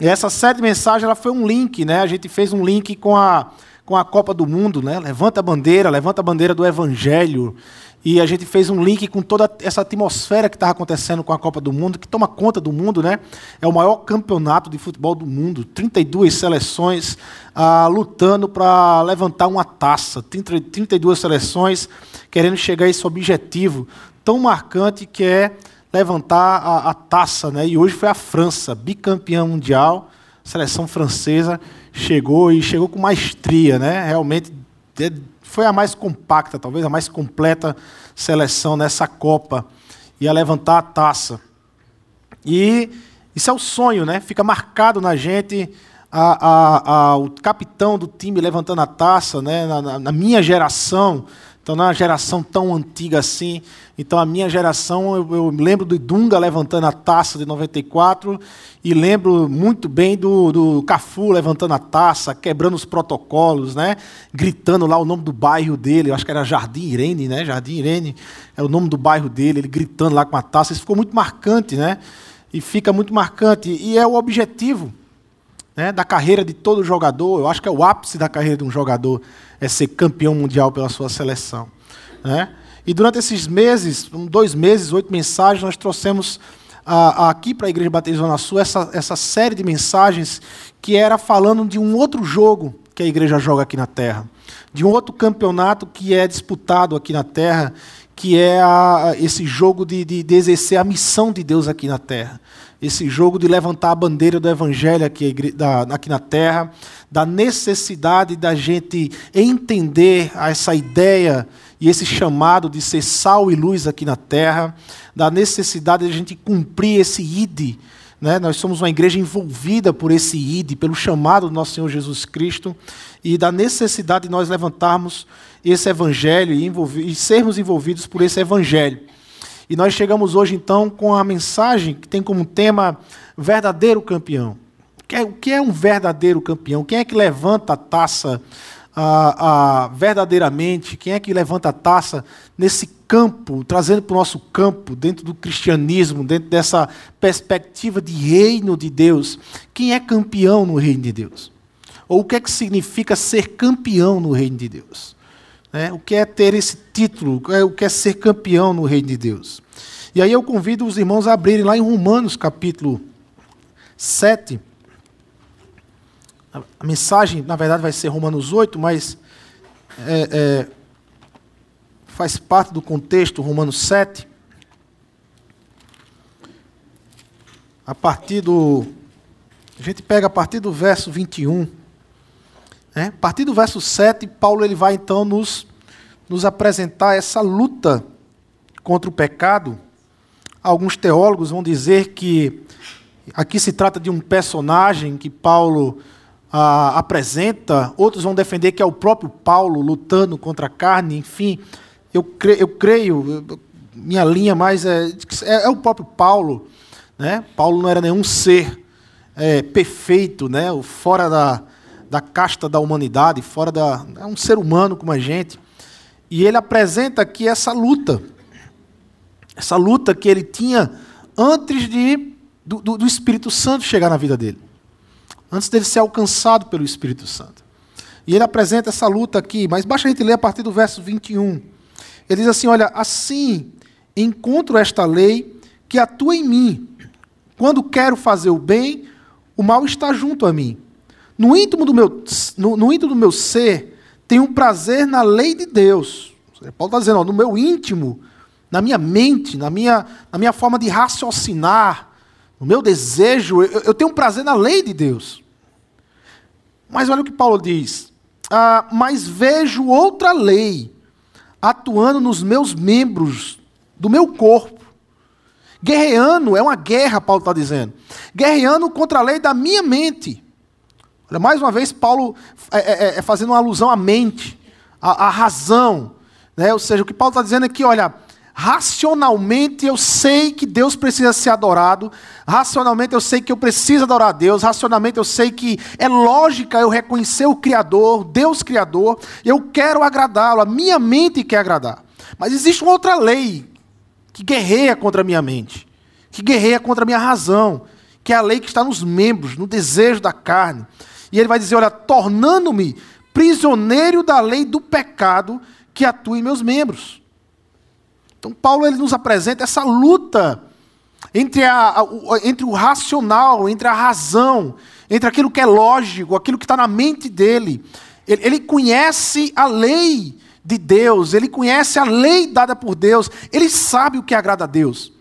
E essa série de mensagens ela foi um link, né? A gente fez um link com a, com a Copa do Mundo, né? Levanta a bandeira, levanta a bandeira do Evangelho. E a gente fez um link com toda essa atmosfera que estava acontecendo com a Copa do Mundo, que toma conta do mundo, né? É o maior campeonato de futebol do mundo. 32 seleções ah, lutando para levantar uma taça. 30, 32 seleções querendo chegar a esse objetivo tão marcante que é levantar a, a taça. Né? E hoje foi a França, bicampeã mundial. A seleção francesa chegou e chegou com maestria. Né? Realmente foi a mais compacta, talvez a mais completa seleção nessa Copa. Ia levantar a taça. E isso é o sonho, né? Fica marcado na gente a, a, a, o capitão do time levantando a taça, né? na, na, na minha geração. Então, não é uma geração tão antiga assim. Então, a minha geração, eu, eu lembro do Dunga levantando a taça de 94 e lembro muito bem do, do Cafu levantando a taça, quebrando os protocolos, né? gritando lá o nome do bairro dele. Eu acho que era Jardim Irene, né? Jardim Irene é o nome do bairro dele, ele gritando lá com a taça. Isso ficou muito marcante, né? E fica muito marcante. E é o objetivo né, da carreira de todo jogador. Eu acho que é o ápice da carreira de um jogador é ser campeão mundial pela sua seleção. Né? E durante esses meses, dois meses, oito mensagens, nós trouxemos aqui para a Igreja Batista Zona Sul essa, essa série de mensagens que era falando de um outro jogo que a igreja joga aqui na Terra, de um outro campeonato que é disputado aqui na Terra, que é a, esse jogo de, de, de exercer a missão de Deus aqui na Terra esse jogo de levantar a bandeira do Evangelho aqui, da, aqui na terra, da necessidade da gente entender essa ideia e esse chamado de ser sal e luz aqui na terra, da necessidade de a gente cumprir esse ID. Né? Nós somos uma igreja envolvida por esse ID, pelo chamado do nosso Senhor Jesus Cristo, e da necessidade de nós levantarmos esse Evangelho e, e sermos envolvidos por esse Evangelho. E nós chegamos hoje, então, com a mensagem que tem como tema verdadeiro campeão. O que é um verdadeiro campeão? Quem é que levanta a taça ah, ah, verdadeiramente? Quem é que levanta a taça nesse campo, trazendo para o nosso campo, dentro do cristianismo, dentro dessa perspectiva de reino de Deus? Quem é campeão no reino de Deus? Ou o que é que significa ser campeão no reino de Deus? Né? O que é ter esse título? O que é ser campeão no reino de Deus? E aí eu convido os irmãos a abrirem lá em Romanos capítulo 7. A mensagem, na verdade, vai ser Romanos 8, mas é, é, faz parte do contexto Romanos 7. A partir do. A gente pega a partir do verso 21. É, a partir do verso 7, Paulo ele vai então nos, nos apresentar essa luta contra o pecado. Alguns teólogos vão dizer que aqui se trata de um personagem que Paulo ah, apresenta, outros vão defender que é o próprio Paulo lutando contra a carne, enfim. Eu, cre eu creio, minha linha mais é, é, é, o próprio Paulo. Né? Paulo não era nenhum ser é, perfeito, né? fora da, da casta da humanidade, fora da. É um ser humano como a gente. E ele apresenta aqui essa luta. Essa luta que ele tinha antes de, do, do, do Espírito Santo chegar na vida dele. Antes dele ser alcançado pelo Espírito Santo. E ele apresenta essa luta aqui, mas basta a gente ler a partir do verso 21. Ele diz assim: Olha, assim encontro esta lei que atua em mim. Quando quero fazer o bem, o mal está junto a mim. No íntimo do meu, no, no íntimo do meu ser, tenho um prazer na lei de Deus. Paulo está dizendo, ó, no meu íntimo, na minha mente, na minha, na minha forma de raciocinar, no meu desejo, eu, eu tenho um prazer na lei de Deus. Mas olha o que Paulo diz. Ah, mas vejo outra lei atuando nos meus membros do meu corpo. Guerreando, é uma guerra, Paulo está dizendo. Guerreando contra a lei da minha mente. Olha, mais uma vez, Paulo é, é, é, é fazendo uma alusão à mente, à, à razão. Né? Ou seja, o que Paulo está dizendo é que, olha, racionalmente eu sei que Deus precisa ser adorado, racionalmente eu sei que eu preciso adorar a Deus, racionalmente eu sei que é lógica eu reconhecer o Criador, Deus Criador, eu quero agradá-lo, a minha mente quer agradar. Mas existe uma outra lei que guerreia contra a minha mente, que guerreia contra a minha razão, que é a lei que está nos membros, no desejo da carne. E ele vai dizer: Olha, tornando-me prisioneiro da lei do pecado que atua em meus membros. Então, Paulo ele nos apresenta essa luta entre, a, a, entre o racional, entre a razão, entre aquilo que é lógico, aquilo que está na mente dele. Ele, ele conhece a lei de Deus, ele conhece a lei dada por Deus, ele sabe o que agrada a Deus.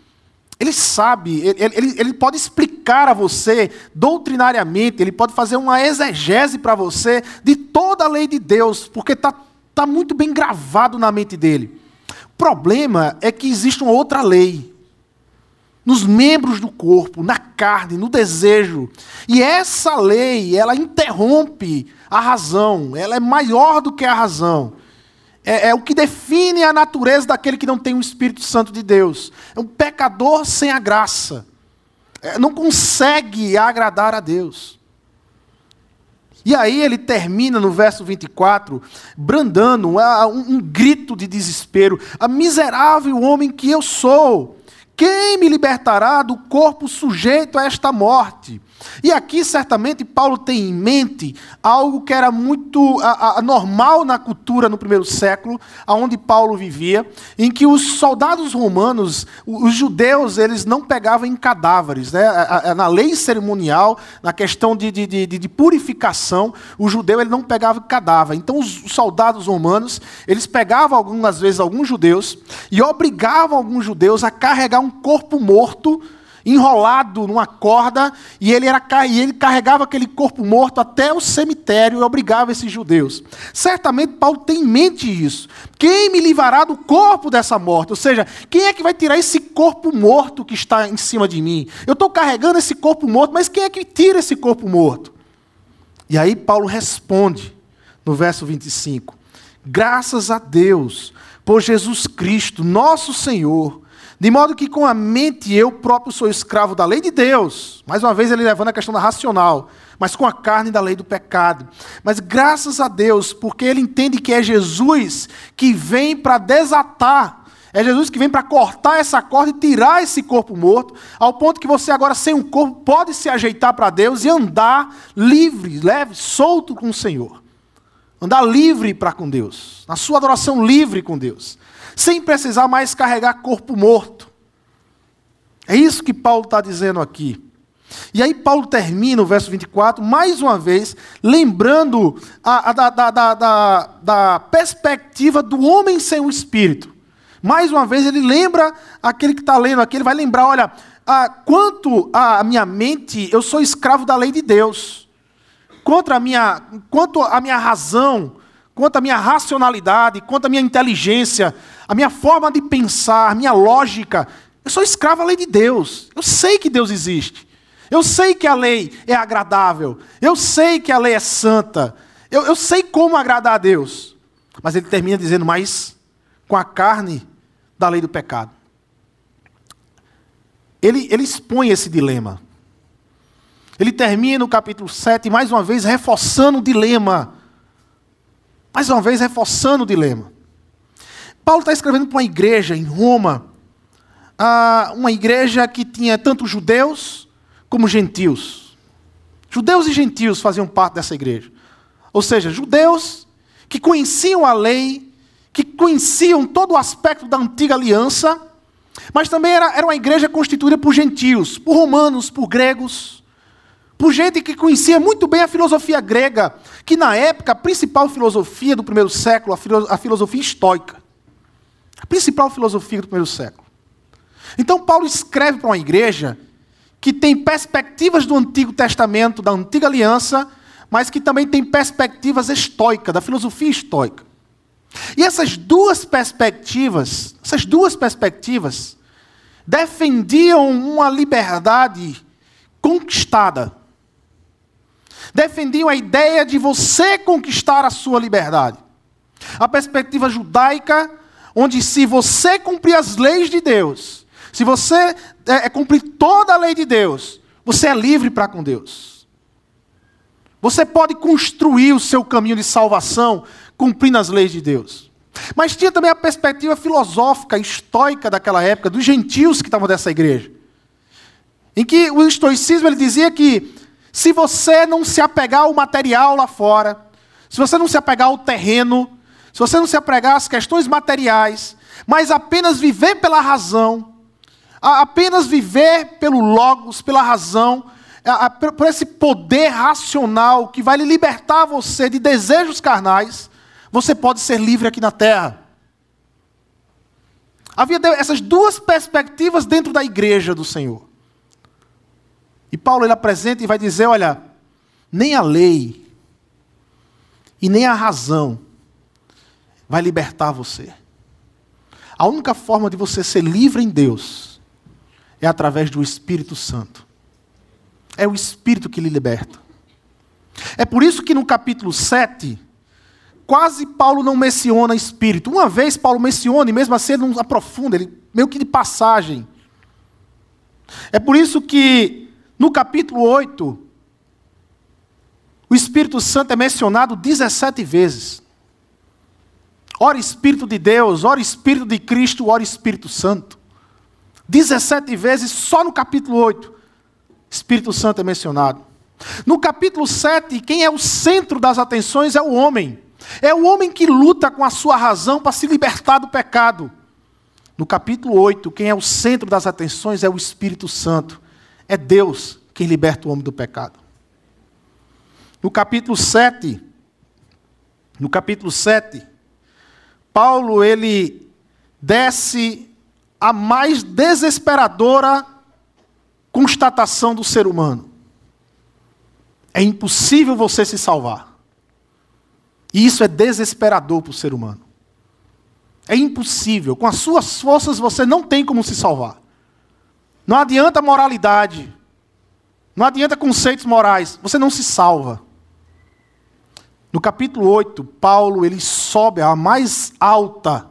Ele sabe, ele, ele, ele, pode explicar a você doutrinariamente, ele pode fazer uma exegese para você de toda a lei de Deus, porque está tá muito bem gravado na mente dele. O problema é que existe uma outra lei nos membros do corpo, na carne, no desejo. E essa lei, ela interrompe a razão, ela é maior do que a razão. É, é, o que define a natureza daquele que não tem o Espírito Santo de Deus. É um pecador sem a graça. É, não consegue agradar a Deus. E aí ele termina no verso 24, brandando um, um, grito de desespero: A miserável homem que eu sou, quem me libertará do corpo sujeito a esta morte? E aqui, certamente, Paulo tem em mente algo que era muito anormal na cultura no primeiro século, onde Paulo vivia, em que os soldados romanos, os judeus, eles não pegavam em cadáveres. Né? Na lei cerimonial, na questão de, de, de, de purificação, o judeu ele não pegava cadáver. Então, os soldados romanos, eles pegavam algumas vezes alguns judeus e obrigavam alguns judeus a carregar um corpo morto enrolado numa corda, e ele, era, e ele carregava aquele corpo morto até o cemitério e obrigava esses judeus. Certamente Paulo tem em mente isso. Quem me livrará do corpo dessa morte? Ou seja, quem é que vai tirar esse corpo morto que está em cima de mim? Eu estou carregando esse corpo morto, mas quem é que tira esse corpo morto? E aí Paulo responde no verso 25: Graças a Deus por Jesus Cristo, nosso Senhor de modo que com a mente eu próprio sou escravo da lei de Deus. Mais uma vez ele levando a questão da racional, mas com a carne da lei do pecado. Mas graças a Deus, porque ele entende que é Jesus que vem para desatar é Jesus que vem para cortar essa corda e tirar esse corpo morto, ao ponto que você agora, sem um corpo, pode se ajeitar para Deus e andar livre, leve, solto com o Senhor. Andar livre para com Deus, na sua adoração livre com Deus sem precisar mais carregar corpo morto. É isso que Paulo está dizendo aqui. E aí Paulo termina o verso 24, mais uma vez, lembrando a, a, da, da, da, da, perspectiva do homem sem o Espírito. Mais uma vez ele lembra aquele que está lendo aqui, ele vai lembrar, olha, a, quanto à minha mente, eu sou escravo da lei de Deus. Quanto à minha, quanto à minha razão, quanto à minha racionalidade, quanto à minha inteligência, a minha forma de pensar, a minha lógica. Eu sou escravo à lei de Deus. Eu sei que Deus existe. Eu sei que a lei é agradável. Eu sei que a lei é santa. Eu, eu sei como agradar a Deus. Mas ele termina dizendo, mas com a carne da lei do pecado. Ele, ele expõe esse dilema. Ele termina o capítulo 7, mais uma vez, reforçando o dilema. Mais uma vez, reforçando o dilema. Paulo está escrevendo para uma igreja em Roma, uma igreja que tinha tanto judeus como gentios. Judeus e gentios faziam parte dessa igreja. Ou seja, judeus que conheciam a lei, que conheciam todo o aspecto da antiga aliança, mas também era, era uma igreja constituída por gentios, por romanos, por gregos, por gente que conhecia muito bem a filosofia grega, que na época a principal filosofia do primeiro século, a filosofia estoica. A principal filosofia do primeiro século. Então, Paulo escreve para uma igreja que tem perspectivas do Antigo Testamento, da Antiga Aliança, mas que também tem perspectivas estoicas, da filosofia estoica. E essas duas perspectivas, essas duas perspectivas, defendiam uma liberdade conquistada. Defendiam a ideia de você conquistar a sua liberdade. A perspectiva judaica onde se você cumprir as leis de Deus, se você é, é, cumprir toda a lei de Deus, você é livre para com Deus. Você pode construir o seu caminho de salvação cumprindo as leis de Deus. Mas tinha também a perspectiva filosófica, estoica daquela época, dos gentios que estavam dessa igreja. em que o estoicismo ele dizia que se você não se apegar ao material lá fora, se você não se apegar ao terreno, se você não se apegar às questões materiais, mas apenas viver pela razão, apenas viver pelo logos, pela razão, por esse poder racional que vai lhe libertar você de desejos carnais, você pode ser livre aqui na terra. Havia essas duas perspectivas dentro da igreja do Senhor. E Paulo ele apresenta e vai dizer: olha, nem a lei e nem a razão vai libertar você. A única forma de você ser livre em Deus é através do Espírito Santo. É o Espírito que lhe liberta. É por isso que no capítulo 7, quase Paulo não menciona Espírito. Uma vez Paulo menciona, e mesmo assim ele não aprofunda, ele meio que de passagem. É por isso que no capítulo 8, o Espírito Santo é mencionado 17 vezes. Ora Espírito de Deus, ora Espírito de Cristo, ora Espírito Santo. 17 vezes só no capítulo 8. Espírito Santo é mencionado. No capítulo 7, quem é o centro das atenções é o homem. É o homem que luta com a sua razão para se libertar do pecado. No capítulo 8, quem é o centro das atenções é o Espírito Santo. É Deus quem liberta o homem do pecado. No capítulo 7, no capítulo 7, Paulo ele desce a mais desesperadora constatação do ser humano. É impossível você se salvar. E isso é desesperador para o ser humano. É impossível. Com as suas forças você não tem como se salvar. Não adianta moralidade. Não adianta conceitos morais. Você não se salva. No capítulo 8, Paulo ele sobe à mais alta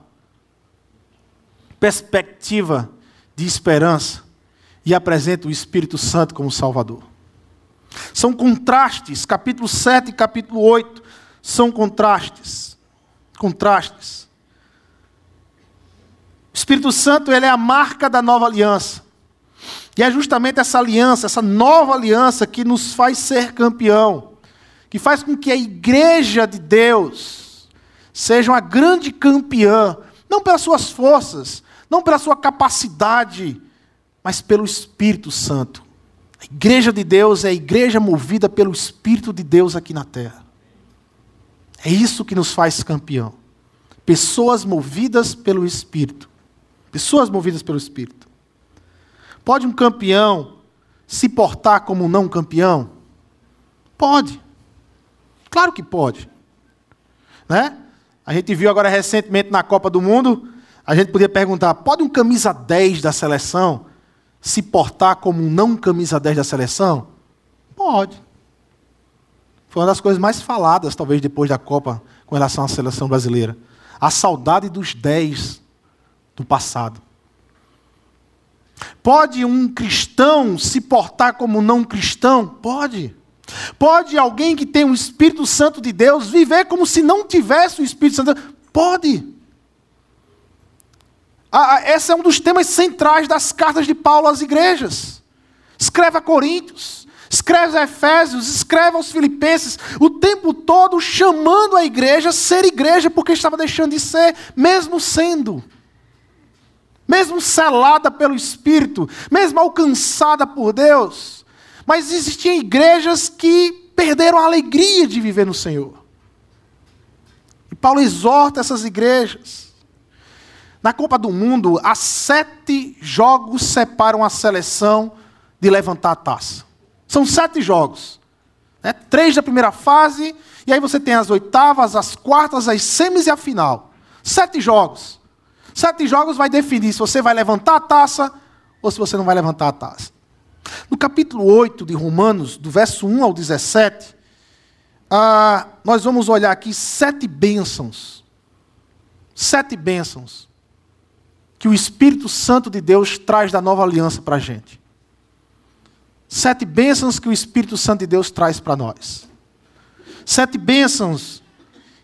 perspectiva de esperança e apresenta o Espírito Santo como Salvador. São contrastes, capítulo 7 e capítulo 8 são contrastes. Contrastes. O Espírito Santo ele é a marca da nova aliança. E é justamente essa aliança, essa nova aliança que nos faz ser campeão que faz com que a igreja de Deus seja uma grande campeã, não pelas suas forças, não pela sua capacidade, mas pelo Espírito Santo. A igreja de Deus é a igreja movida pelo Espírito de Deus aqui na terra. É isso que nos faz campeão. Pessoas movidas pelo Espírito. Pessoas movidas pelo Espírito. Pode um campeão se portar como um não campeão? Pode. Claro que pode. Né? A gente viu agora recentemente na Copa do Mundo, a gente podia perguntar: pode um camisa 10 da seleção se portar como um não camisa 10 da seleção? Pode. Foi uma das coisas mais faladas, talvez, depois da Copa, com relação à seleção brasileira. A saudade dos 10 do passado. Pode um cristão se portar como não cristão? Pode. Pode alguém que tem o Espírito Santo de Deus viver como se não tivesse o Espírito Santo? Pode. Ah, esse é um dos temas centrais das cartas de Paulo às igrejas. Escreve a Coríntios, escreve a Efésios, escreve aos Filipenses, o tempo todo chamando a igreja a ser igreja porque estava deixando de ser, mesmo sendo. Mesmo selada pelo Espírito, mesmo alcançada por Deus. Mas existiam igrejas que perderam a alegria de viver no Senhor. E Paulo exorta essas igrejas. Na Copa do Mundo, há sete jogos separam a seleção de levantar a taça. São sete jogos. Né? Três da primeira fase, e aí você tem as oitavas, as quartas, as semis e a final. Sete jogos. Sete jogos vai definir se você vai levantar a taça ou se você não vai levantar a taça. No capítulo 8 de Romanos, do verso 1 ao 17, ah, nós vamos olhar aqui sete bênçãos. Sete bênçãos que o Espírito Santo de Deus traz da nova aliança para a gente. Sete bênçãos que o Espírito Santo de Deus traz para nós. Sete bênçãos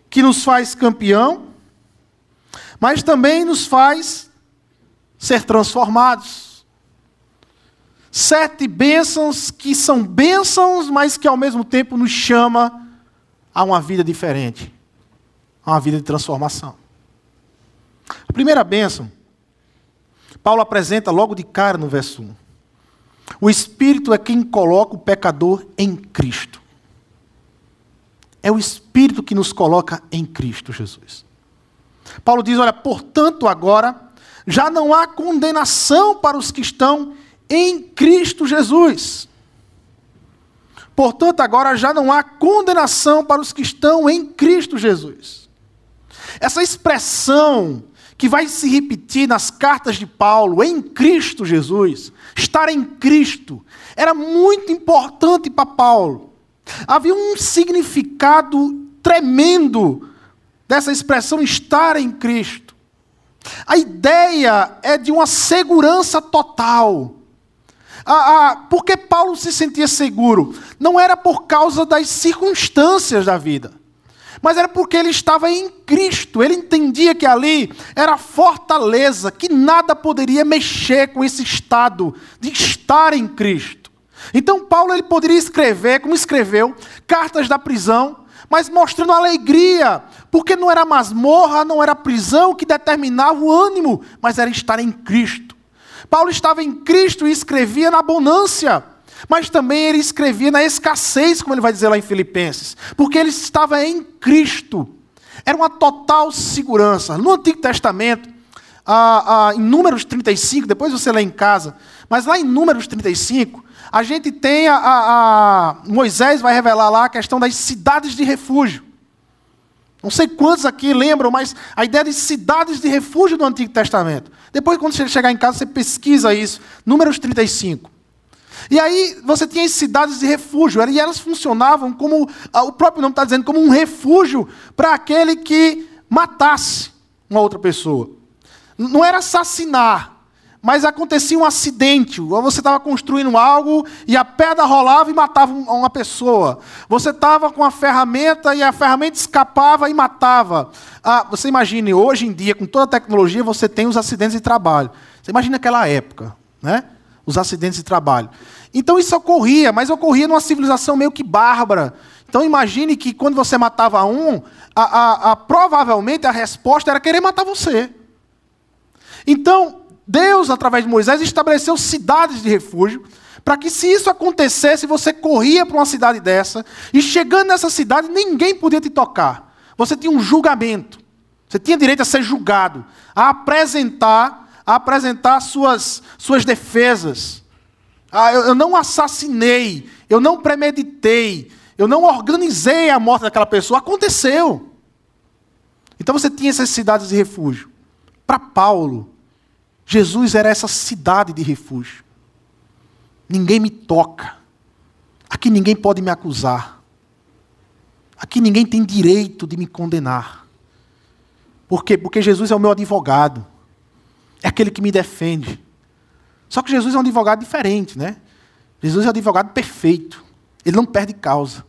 que nos faz campeão, mas também nos faz ser transformados. Sete bênçãos que são bênçãos, mas que ao mesmo tempo nos chama a uma vida diferente, a uma vida de transformação. A primeira bênção, Paulo apresenta logo de cara no verso 1. O Espírito é quem coloca o pecador em Cristo. É o Espírito que nos coloca em Cristo Jesus. Paulo diz: olha, portanto, agora já não há condenação para os que estão em Cristo Jesus. Portanto, agora já não há condenação para os que estão em Cristo Jesus. Essa expressão que vai se repetir nas cartas de Paulo, em Cristo Jesus, estar em Cristo, era muito importante para Paulo. Havia um significado tremendo dessa expressão estar em Cristo. A ideia é de uma segurança total. Ah, ah, por que Paulo se sentia seguro? Não era por causa das circunstâncias da vida, mas era porque ele estava em Cristo. Ele entendia que ali era fortaleza, que nada poderia mexer com esse estado de estar em Cristo. Então Paulo ele poderia escrever, como escreveu, cartas da prisão, mas mostrando alegria, porque não era masmorra, não era prisão que determinava o ânimo, mas era estar em Cristo. Paulo estava em Cristo e escrevia na abundância, mas também ele escrevia na escassez, como ele vai dizer lá em Filipenses, porque ele estava em Cristo. Era uma total segurança. No Antigo Testamento, ah, ah, em Números 35, depois você lê em casa, mas lá em Números 35, a gente tem a, a, a, Moisés vai revelar lá a questão das cidades de refúgio. Não sei quantos aqui lembram, mas a ideia de cidades de refúgio do Antigo Testamento. Depois, quando você chegar em casa, você pesquisa isso. Números 35. E aí você tinha as cidades de refúgio, e elas funcionavam como, o próprio nome está dizendo, como um refúgio para aquele que matasse uma outra pessoa. Não era assassinar, mas acontecia um acidente, ou você estava construindo algo e a pedra rolava e matava uma pessoa. Você estava com a ferramenta e a ferramenta escapava e matava. Ah, você imagine, hoje em dia, com toda a tecnologia, você tem os acidentes de trabalho. Você imagina aquela época, né? Os acidentes de trabalho. Então isso ocorria, mas ocorria numa civilização meio que bárbara. Então imagine que quando você matava um, a, a, a, provavelmente a resposta era querer matar você. Então, Deus, através de Moisés, estabeleceu cidades de refúgio, para que se isso acontecesse, você corria para uma cidade dessa, e chegando nessa cidade, ninguém podia te tocar. Você tinha um julgamento. Você tinha direito a ser julgado, a apresentar, a apresentar suas, suas defesas. Ah, eu, eu não assassinei, eu não premeditei, eu não organizei a morte daquela pessoa. Aconteceu. Então você tinha essas cidades de refúgio. Para Paulo, Jesus era essa cidade de refúgio. Ninguém me toca. Aqui ninguém pode me acusar. Aqui ninguém tem direito de me condenar. Por quê? Porque Jesus é o meu advogado. É aquele que me defende. Só que Jesus é um advogado diferente, né? Jesus é um advogado perfeito. Ele não perde causa.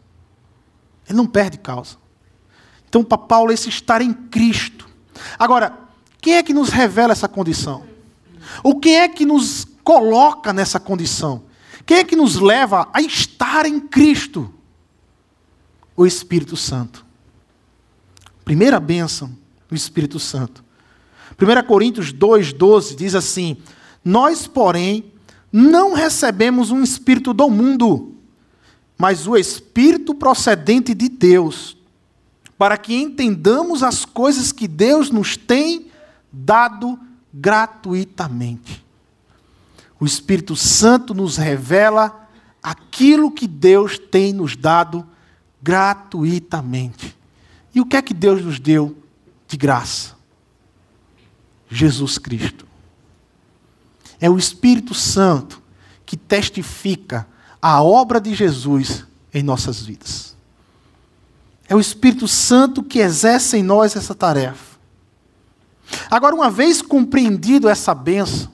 Ele não perde causa. Então, para Paulo, esse estar em Cristo. Agora, quem é que nos revela essa condição? O que é que nos coloca nessa condição? Quem é que nos leva a estar em Cristo? O Espírito Santo. Primeira bênção do Espírito Santo. 1 Coríntios 2,12 diz assim: Nós, porém, não recebemos um espírito do mundo, mas o espírito procedente de Deus, para que entendamos as coisas que Deus nos tem dado gratuitamente. O Espírito Santo nos revela aquilo que Deus tem nos dado gratuitamente. E o que é que Deus nos deu de graça? Jesus Cristo. É o Espírito Santo que testifica a obra de Jesus em nossas vidas. É o Espírito Santo que exerce em nós essa tarefa. Agora, uma vez compreendido essa benção,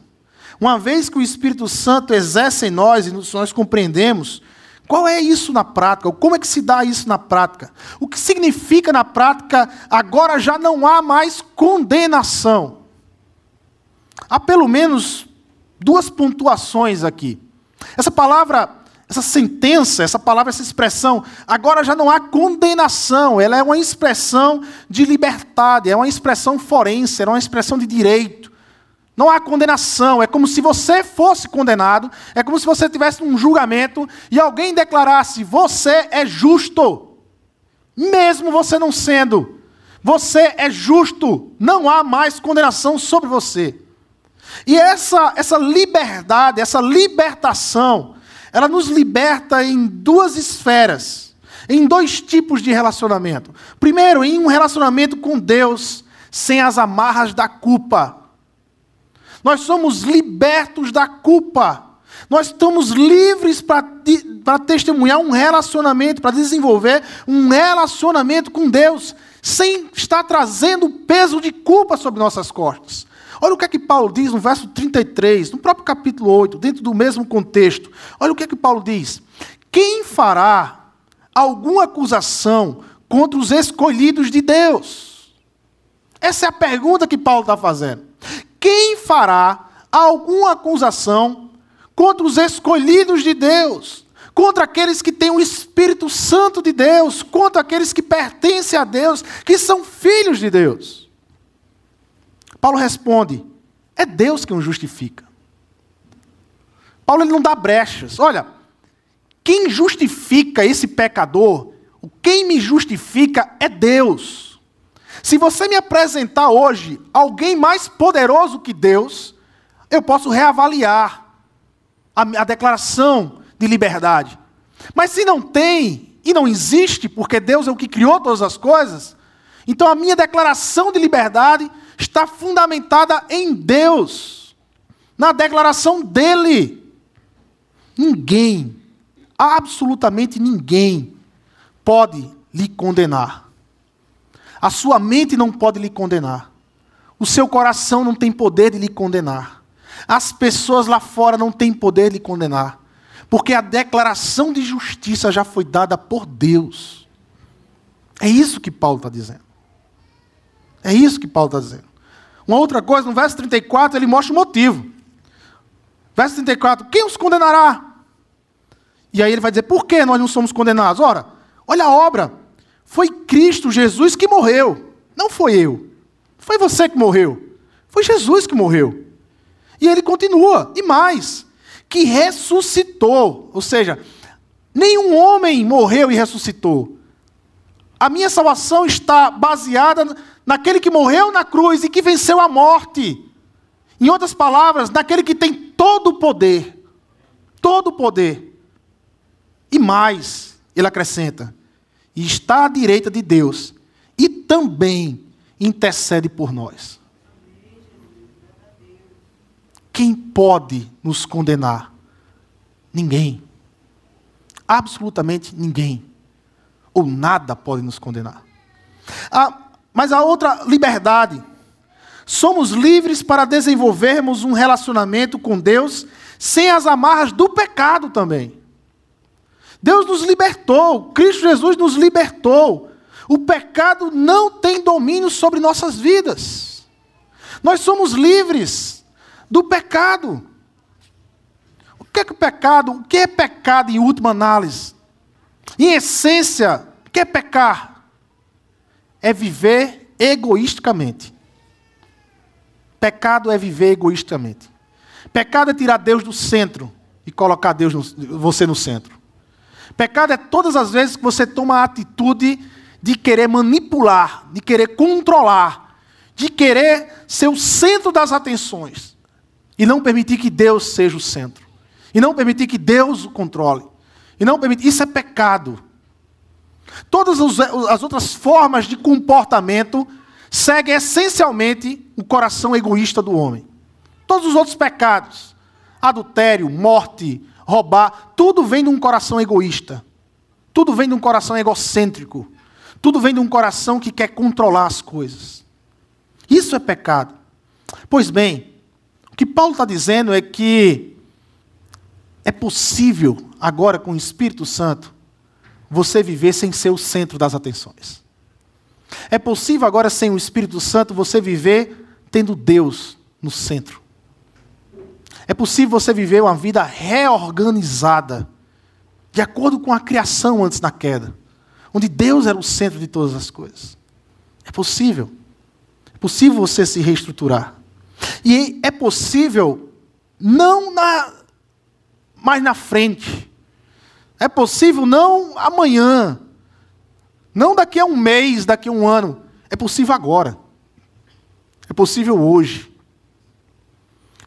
uma vez que o Espírito Santo exerce em nós e nós compreendemos, qual é isso na prática? Como é que se dá isso na prática? O que significa na prática agora já não há mais condenação? Há pelo menos duas pontuações aqui. Essa palavra, essa sentença, essa palavra, essa expressão, agora já não há condenação, ela é uma expressão de liberdade, é uma expressão forense, é uma expressão de direito. Não há condenação, é como se você fosse condenado, é como se você tivesse um julgamento e alguém declarasse: você é justo, mesmo você não sendo. Você é justo, não há mais condenação sobre você. E essa, essa liberdade, essa libertação, ela nos liberta em duas esferas, em dois tipos de relacionamento. Primeiro, em um relacionamento com Deus, sem as amarras da culpa. Nós somos libertos da culpa. Nós estamos livres para testemunhar um relacionamento, para desenvolver um relacionamento com Deus, sem estar trazendo peso de culpa sobre nossas costas. Olha o que é que Paulo diz no verso 33, no próprio capítulo 8, dentro do mesmo contexto. Olha o que é que Paulo diz: Quem fará alguma acusação contra os escolhidos de Deus? Essa é a pergunta que Paulo está fazendo. Quem fará alguma acusação contra os escolhidos de Deus? Contra aqueles que têm o Espírito Santo de Deus, contra aqueles que pertencem a Deus, que são filhos de Deus. Paulo responde: é Deus que o justifica. Paulo ele não dá brechas. Olha, quem justifica esse pecador, quem me justifica é Deus. Se você me apresentar hoje alguém mais poderoso que Deus, eu posso reavaliar a, a declaração de liberdade. Mas se não tem e não existe, porque Deus é o que criou todas as coisas, então a minha declaração de liberdade está fundamentada em Deus, na declaração dele. Ninguém, absolutamente ninguém, pode lhe condenar. A sua mente não pode lhe condenar. O seu coração não tem poder de lhe condenar. As pessoas lá fora não têm poder de lhe condenar. Porque a declaração de justiça já foi dada por Deus. É isso que Paulo está dizendo. É isso que Paulo está dizendo. Uma outra coisa, no verso 34, ele mostra o motivo. Verso 34, quem os condenará? E aí ele vai dizer, por que nós não somos condenados? Ora, olha a obra. Foi Cristo Jesus que morreu. Não foi eu. Foi você que morreu. Foi Jesus que morreu. E ele continua, e mais, que ressuscitou. Ou seja, nenhum homem morreu e ressuscitou. A minha salvação está baseada naquele que morreu na cruz e que venceu a morte. Em outras palavras, naquele que tem todo o poder. Todo o poder. E mais, ele acrescenta, e está à direita de Deus e também intercede por nós. Quem pode nos condenar? Ninguém. Absolutamente ninguém. Ou nada pode nos condenar. Ah, mas a outra liberdade. Somos livres para desenvolvermos um relacionamento com Deus sem as amarras do pecado também. Deus nos libertou, Cristo Jesus nos libertou. O pecado não tem domínio sobre nossas vidas. Nós somos livres do pecado. O que é que o pecado? O que é pecado em última análise? Em essência, o que é pecar? É viver egoisticamente. Pecado é viver egoisticamente. Pecado é tirar Deus do centro e colocar Deus no, você no centro. Pecado é todas as vezes que você toma a atitude de querer manipular, de querer controlar, de querer ser o centro das atenções e não permitir que Deus seja o centro. E não permitir que Deus o controle. E não permitir, isso é pecado. Todas as outras formas de comportamento seguem essencialmente o coração egoísta do homem. Todos os outros pecados, adultério, morte, roubar, tudo vem de um coração egoísta. Tudo vem de um coração egocêntrico. Tudo vem de um coração que quer controlar as coisas. Isso é pecado. Pois bem, o que Paulo está dizendo é que é possível, agora com o Espírito Santo, você viver sem ser o centro das atenções. É possível agora, sem o Espírito Santo, você viver tendo Deus no centro. É possível você viver uma vida reorganizada, de acordo com a criação antes da queda, onde Deus era o centro de todas as coisas. É possível. É possível você se reestruturar. E é possível não na mais na frente. É possível não amanhã. Não daqui a um mês, daqui a um ano. É possível agora. É possível hoje.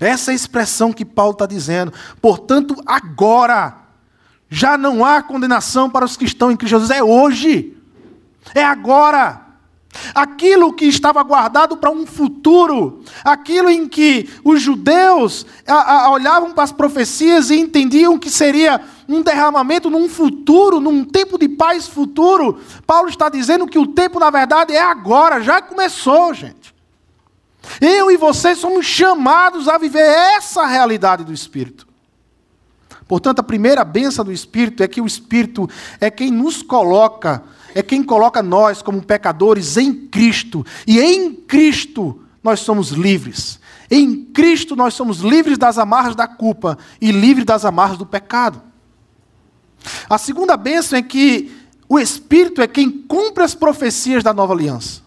Essa é a expressão que Paulo está dizendo. Portanto, agora, já não há condenação para os que estão em Cristo Jesus. É hoje. É agora. Aquilo que estava guardado para um futuro, aquilo em que os judeus olhavam para as profecias e entendiam que seria um derramamento num futuro, num tempo de paz futuro. Paulo está dizendo que o tempo, na verdade, é agora, já começou, gente. Eu e você somos chamados a viver essa realidade do Espírito. Portanto, a primeira benção do Espírito é que o Espírito é quem nos coloca, é quem coloca nós como pecadores em Cristo. E em Cristo nós somos livres. Em Cristo nós somos livres das amarras da culpa e livres das amarras do pecado. A segunda bênção é que o Espírito é quem cumpre as profecias da nova aliança.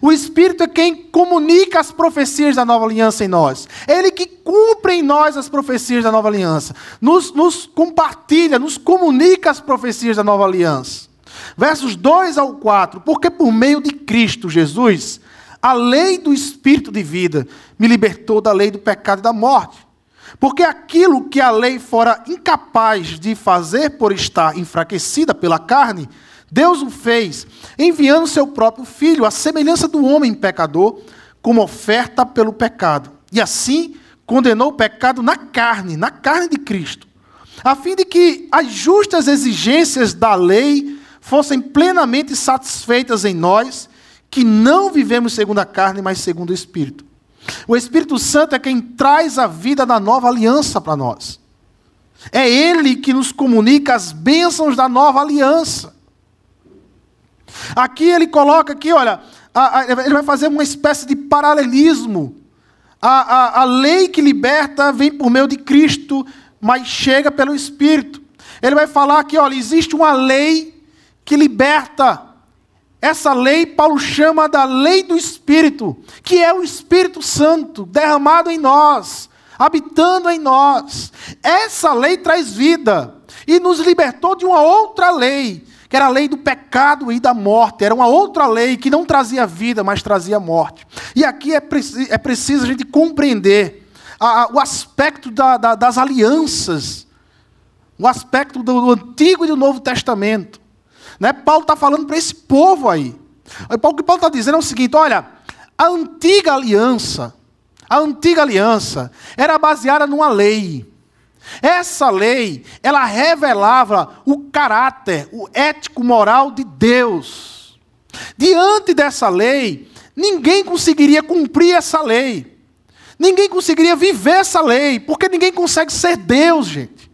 O Espírito é quem comunica as profecias da nova aliança em nós. É Ele que cumpre em nós as profecias da nova aliança. Nos, nos compartilha, nos comunica as profecias da nova aliança. Versos 2 ao 4. Porque por meio de Cristo Jesus, a lei do Espírito de vida me libertou da lei do pecado e da morte. Porque aquilo que a lei fora incapaz de fazer por estar enfraquecida pela carne, Deus o fez, enviando seu próprio filho, à semelhança do homem pecador, como oferta pelo pecado. E assim condenou o pecado na carne, na carne de Cristo, a fim de que as justas exigências da lei fossem plenamente satisfeitas em nós, que não vivemos segundo a carne, mas segundo o Espírito. O Espírito Santo é quem traz a vida da nova aliança para nós. É Ele que nos comunica as bênçãos da nova aliança. Aqui ele coloca aqui, olha, a, a, ele vai fazer uma espécie de paralelismo. A, a lei que liberta vem por meio de Cristo, mas chega pelo Espírito. Ele vai falar aqui, olha, existe uma lei que liberta. Essa lei Paulo chama da lei do Espírito, que é o Espírito Santo derramado em nós, habitando em nós. Essa lei traz vida e nos libertou de uma outra lei, que era a lei do pecado e da morte. Era uma outra lei que não trazia vida, mas trazia morte. E aqui é, preci é preciso a gente compreender a, a, o aspecto da, da, das alianças, o aspecto do, do, Antigo e do Novo Testamento. Né? Paulo está falando para esse povo aí. O que Paulo está dizendo é o seguinte: olha, a antiga aliança, a antiga aliança era baseada numa lei. Essa lei, ela revelava o caráter, o ético-moral de Deus. Diante dessa lei, ninguém conseguiria cumprir essa lei. Ninguém conseguiria viver essa lei, porque ninguém consegue ser Deus, gente.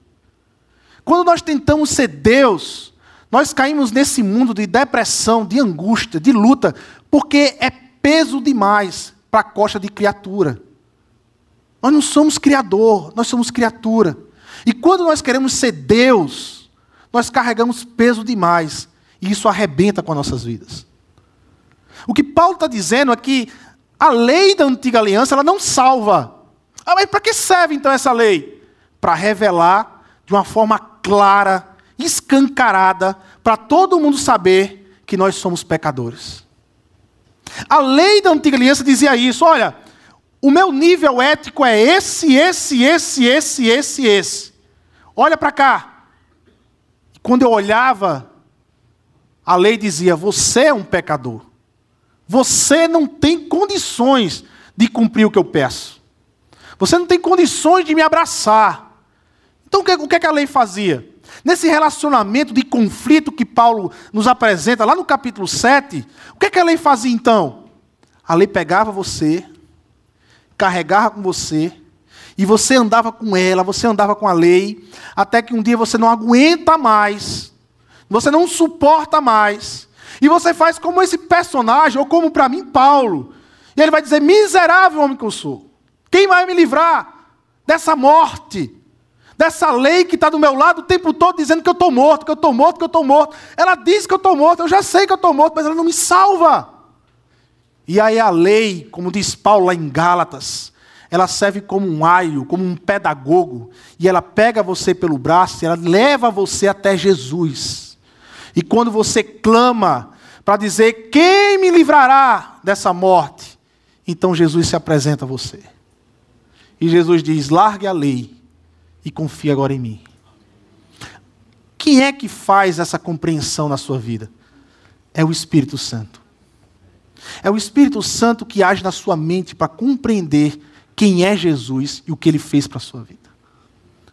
Quando nós tentamos ser Deus, nós caímos nesse mundo de depressão, de angústia, de luta, porque é peso demais para a costa de criatura. Nós não somos criador, nós somos criatura. E quando nós queremos ser Deus, nós carregamos peso demais. E isso arrebenta com as nossas vidas. O que Paulo está dizendo é que a lei da antiga aliança ela não salva. Ah, mas para que serve então essa lei? Para revelar de uma forma clara, escancarada, para todo mundo saber que nós somos pecadores. A lei da antiga aliança dizia isso: olha, o meu nível ético é esse, esse, esse, esse, esse, esse. Olha para cá. Quando eu olhava, a lei dizia: você é um pecador. Você não tem condições de cumprir o que eu peço. Você não tem condições de me abraçar. Então o que, é que a lei fazia? Nesse relacionamento de conflito que Paulo nos apresenta lá no capítulo 7, o que, é que a lei fazia então? A lei pegava você, carregava com você, e você andava com ela, você andava com a lei, até que um dia você não aguenta mais, você não suporta mais, e você faz como esse personagem, ou como para mim, Paulo. E ele vai dizer: Miserável homem que eu sou, quem vai me livrar dessa morte, dessa lei que está do meu lado o tempo todo dizendo que eu estou morto, que eu estou morto, que eu estou morto. Ela diz que eu estou morto, eu já sei que eu estou morto, mas ela não me salva. E aí a lei, como diz Paulo lá em Gálatas, ela serve como um aio, como um pedagogo, e ela pega você pelo braço e ela leva você até Jesus. E quando você clama para dizer: Quem me livrará dessa morte? Então Jesus se apresenta a você. E Jesus diz: Largue a lei e confie agora em mim. Quem é que faz essa compreensão na sua vida? É o Espírito Santo. É o Espírito Santo que age na sua mente para compreender quem é Jesus e o que ele fez para a sua vida.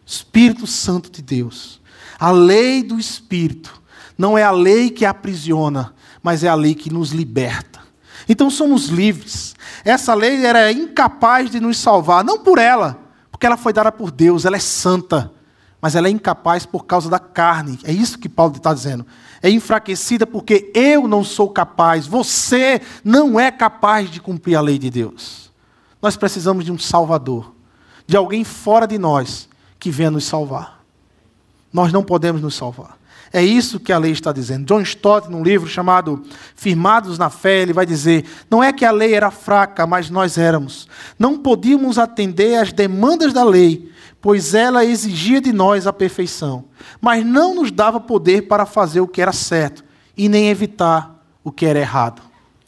Espírito Santo de Deus. A lei do Espírito não é a lei que aprisiona, mas é a lei que nos liberta. Então somos livres. Essa lei era incapaz de nos salvar, não por ela, porque ela foi dada por Deus, ela é santa, mas ela é incapaz por causa da carne. É isso que Paulo está dizendo. É enfraquecida porque eu não sou capaz, você não é capaz de cumprir a lei de Deus. Nós precisamos de um Salvador, de alguém fora de nós que venha nos salvar. Nós não podemos nos salvar. É isso que a lei está dizendo. John Stott, num livro chamado Firmados na Fé, ele vai dizer: não é que a lei era fraca, mas nós éramos. Não podíamos atender às demandas da lei, pois ela exigia de nós a perfeição, mas não nos dava poder para fazer o que era certo e nem evitar o que era errado.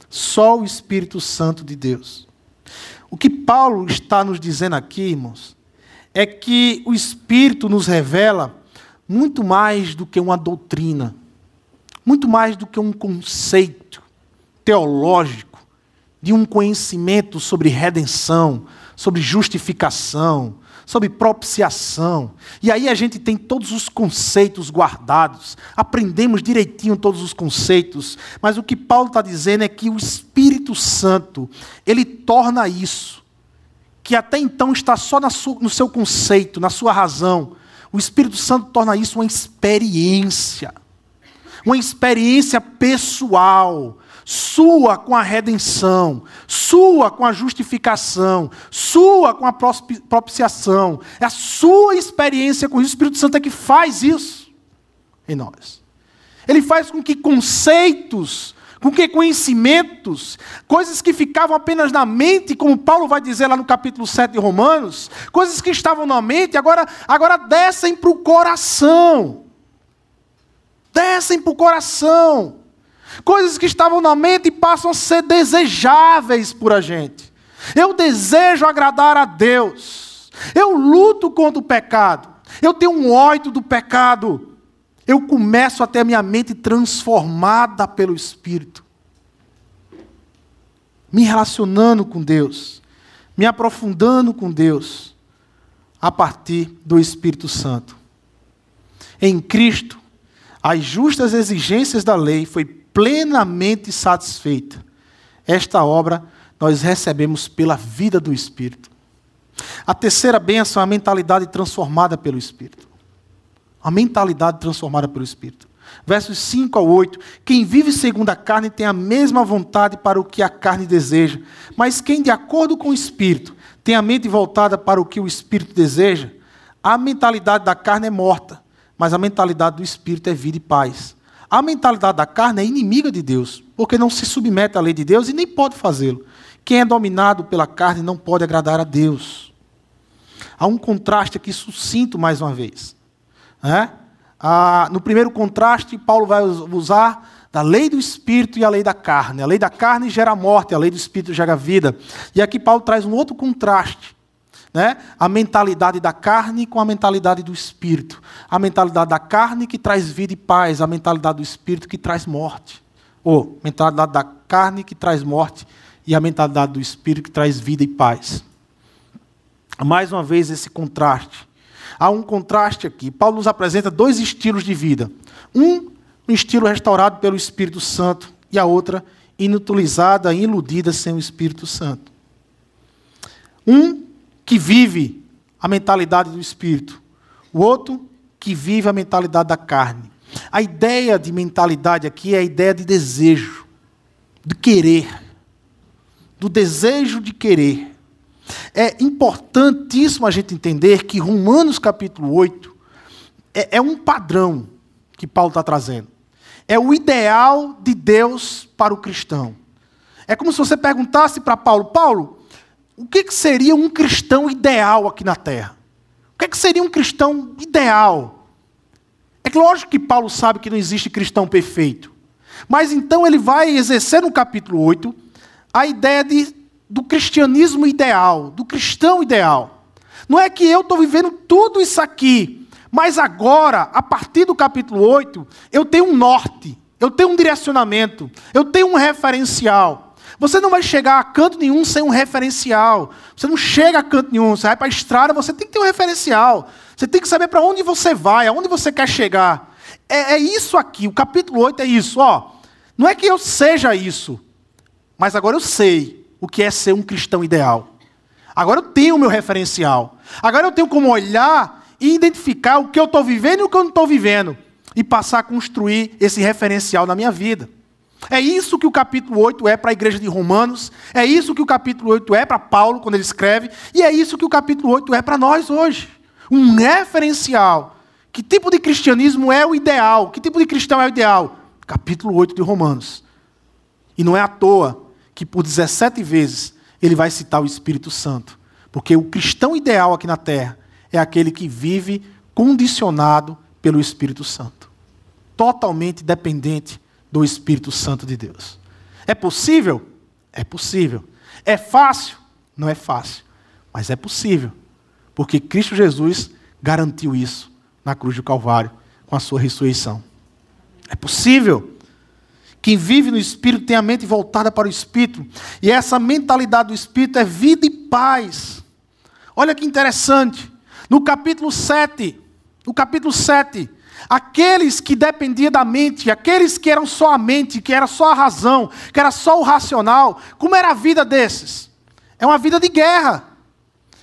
Só o Espírito Santo de Deus. O que Paulo está nos dizendo aqui, irmãos, é que o Espírito nos revela muito mais do que uma doutrina, muito mais do que um conceito teológico, de um conhecimento sobre redenção, sobre justificação, sobre propiciação. E aí a gente tem todos os conceitos guardados, aprendemos direitinho todos os conceitos, mas o que Paulo está dizendo é que o Espírito Santo, ele torna isso, que até então está só no seu conceito, na sua razão, o Espírito Santo torna isso uma experiência. Uma experiência pessoal, sua com a redenção, sua com a justificação, sua com a propiciação. É a sua experiência com o Espírito Santo é que faz isso em nós. Ele faz com que conceitos com que conhecimentos, coisas que ficavam apenas na mente, como Paulo vai dizer lá no capítulo 7 de Romanos, coisas que estavam na mente, agora, agora descem para o coração. Descem para o coração. Coisas que estavam na mente passam a ser desejáveis por a gente. Eu desejo agradar a Deus. Eu luto contra o pecado. Eu tenho um ódio do pecado eu começo a ter a minha mente transformada pelo Espírito. Me relacionando com Deus, me aprofundando com Deus, a partir do Espírito Santo. Em Cristo, as justas exigências da lei foi plenamente satisfeita. Esta obra nós recebemos pela vida do Espírito. A terceira bênção é a mentalidade transformada pelo Espírito. A mentalidade transformada pelo Espírito. Versos 5 a 8. Quem vive segundo a carne tem a mesma vontade para o que a carne deseja, mas quem, de acordo com o Espírito, tem a mente voltada para o que o Espírito deseja, a mentalidade da carne é morta, mas a mentalidade do Espírito é vida e paz. A mentalidade da carne é inimiga de Deus, porque não se submete à lei de Deus e nem pode fazê-lo. Quem é dominado pela carne não pode agradar a Deus. Há um contraste aqui sucinto mais uma vez. Né? Ah, no primeiro contraste, Paulo vai usar da lei do espírito e a lei da carne. A lei da carne gera morte, a lei do espírito gera vida. E aqui Paulo traz um outro contraste. Né? A mentalidade da carne com a mentalidade do espírito. A mentalidade da carne que traz vida e paz, a mentalidade do espírito que traz morte. Ou mentalidade da carne que traz morte e a mentalidade do espírito que traz vida e paz. Mais uma vez esse contraste. Há um contraste aqui. Paulo nos apresenta dois estilos de vida. Um, um estilo restaurado pelo Espírito Santo, e a outra, inutilizada, iludida sem o Espírito Santo. Um que vive a mentalidade do Espírito, o outro que vive a mentalidade da carne. A ideia de mentalidade aqui é a ideia de desejo, de querer, do desejo de querer. É importantíssimo a gente entender que Romanos capítulo 8 é, é um padrão que Paulo está trazendo. É o ideal de Deus para o cristão. É como se você perguntasse para Paulo: Paulo, o que, que seria um cristão ideal aqui na terra? O que, que seria um cristão ideal? É lógico que Paulo sabe que não existe cristão perfeito. Mas então ele vai exercer no capítulo 8 a ideia de, do cristianismo ideal, do cristão ideal. Não é que eu estou vivendo tudo isso aqui, mas agora, a partir do capítulo 8, eu tenho um norte, eu tenho um direcionamento, eu tenho um referencial. Você não vai chegar a canto nenhum sem um referencial. Você não chega a canto nenhum. Você vai para a estrada, você tem que ter um referencial. Você tem que saber para onde você vai, aonde você quer chegar. É, é, isso aqui, o capítulo 8 é isso. Ó, não é que eu seja isso, mas agora eu sei o que é ser um cristão ideal. Agora eu tenho o meu referencial. Agora eu tenho como olhar e identificar o que eu estou vivendo e o que eu não estou vivendo. E passar a construir esse referencial na minha vida. É isso que o capítulo 8 é para a igreja de Romanos, é isso que o capítulo 8 é para Paulo quando ele escreve, e é isso que o capítulo 8 é para nós hoje. Um referencial. Que tipo de cristianismo é o ideal? Que tipo de cristão é o ideal? Capítulo 8 de Romanos. E não é à toa que por 17 vezes ele vai citar o Espírito Santo. Porque o cristão ideal aqui na terra é aquele que vive condicionado pelo Espírito Santo. Totalmente dependente do Espírito Santo de Deus. É possível? É possível. É fácil? Não é fácil. Mas é possível. Porque Cristo Jesus garantiu isso na cruz do Calvário, com a sua ressurreição. É possível. Quem vive no Espírito tem a mente voltada para o Espírito. E essa mentalidade do Espírito é vida e paz. Olha que interessante. No capítulo 7, no capítulo 7, Aqueles que dependiam da mente, aqueles que eram só a mente, que era só a razão, que era só o racional, como era a vida desses? É uma vida de guerra.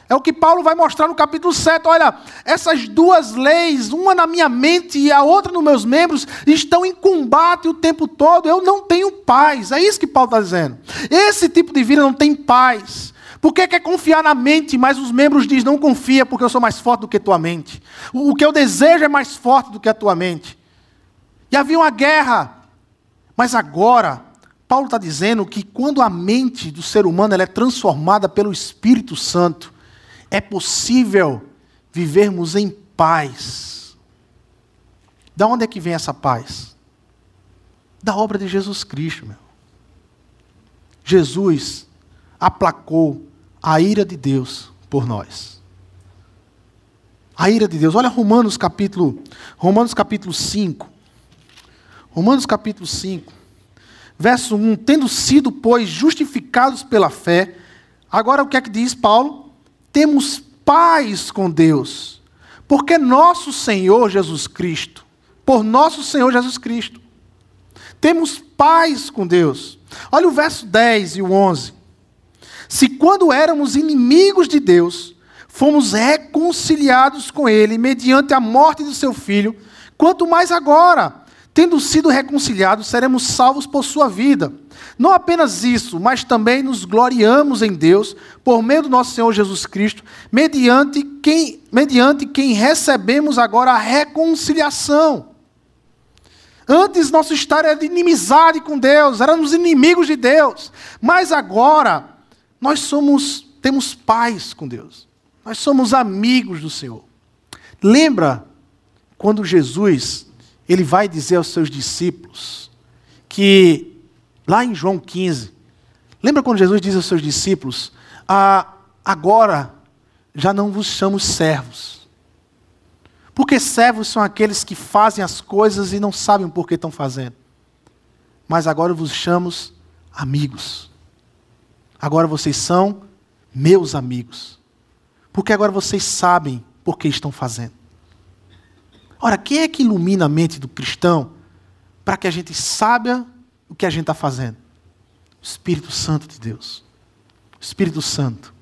É o que Paulo vai mostrar no capítulo 7. Olha, essas duas leis, uma na minha mente e a outra nos meus membros, estão em combate o tempo todo. Eu não tenho paz. É isso que Paulo está dizendo. Esse tipo de vida não tem paz. Porque quer confiar na mente, mas os membros dizem: não confia, porque eu sou mais forte do que tua mente. O, que eu desejo é mais forte do que a tua mente. E havia uma guerra. Mas agora, Paulo está dizendo que quando a mente do ser humano é transformada pelo Espírito Santo, é possível vivermos em paz. Da onde é que vem essa paz? Da obra de Jesus Cristo, meu. Jesus aplacou a ira de Deus por nós. A ira de Deus. Olha Romanos capítulo, Romanos capítulo 5. Romanos capítulo 5. Verso 1, tendo sido, pois, justificados pela fé, agora o que é que diz Paulo? Temos paz com Deus, porque nosso Senhor Jesus Cristo, por nosso Senhor Jesus Cristo, temos paz com Deus. Olha o verso 10 e o 11. Se quando éramos inimigos de Deus, fomos reconciliados com Ele mediante a morte do seu Filho, quanto mais agora, tendo sido reconciliados, seremos salvos por sua vida. Não apenas isso, mas também nos gloriamos em Deus por meio do nosso Senhor Jesus Cristo, mediante quem, mediante quem recebemos agora a reconciliação. Antes nosso estar era de inimizade com Deus, éramos inimigos de Deus, mas agora nós somos, temos paz com Deus. Nós somos amigos do Senhor. Lembra quando Jesus ele vai dizer aos seus discípulos que lá em João 15, lembra quando Jesus diz aos seus discípulos: ah, agora já não vos chamo servos, porque servos são aqueles que fazem as coisas e não sabem por que estão fazendo, mas agora vos chamo amigos. Agora vocês são meus amigos. Porque agora vocês sabem por que estão fazendo. Ora, quem é que ilumina a mente do cristão para que a gente saiba o que a gente está fazendo? O Espírito Santo de Deus. O Espírito Santo,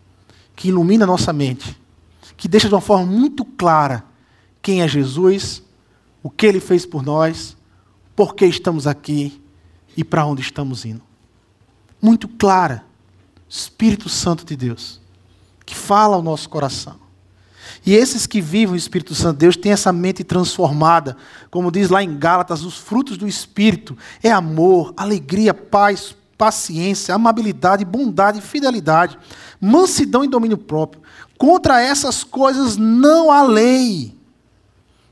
que ilumina a nossa mente, que deixa de uma forma muito clara quem é Jesus, o que ele fez por nós, por que estamos aqui e para onde estamos indo. Muito clara. Espírito Santo de Deus, que fala ao nosso coração. E esses que vivem o Espírito Santo de Deus têm essa mente transformada. Como diz lá em Gálatas, os frutos do Espírito é amor, alegria, paz, paciência, amabilidade, bondade, fidelidade, mansidão e domínio próprio. Contra essas coisas não há lei.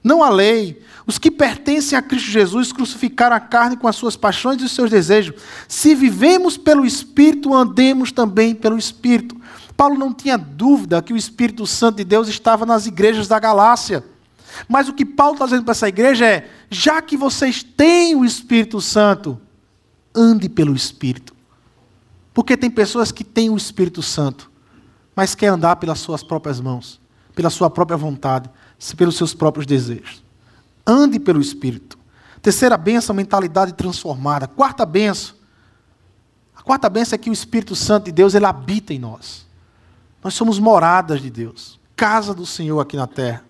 Não há lei. Os que pertencem a Cristo Jesus crucificaram a carne com as suas paixões e os seus desejos. Se vivemos pelo Espírito, andemos também pelo Espírito. Paulo não tinha dúvida que o Espírito Santo de Deus estava nas igrejas da Galácia. Mas o que Paulo está dizendo para essa igreja é: já que vocês têm o Espírito Santo, ande pelo Espírito. Porque tem pessoas que têm o Espírito Santo, mas quer andar pelas suas próprias mãos, pela sua própria vontade, pelos seus próprios desejos. Ande pelo Espírito. Terceira benção, mentalidade transformada. Quarta benção. A quarta benção é que o Espírito Santo de Deus ele habita em nós. Nós somos moradas de Deus, casa do Senhor aqui na terra.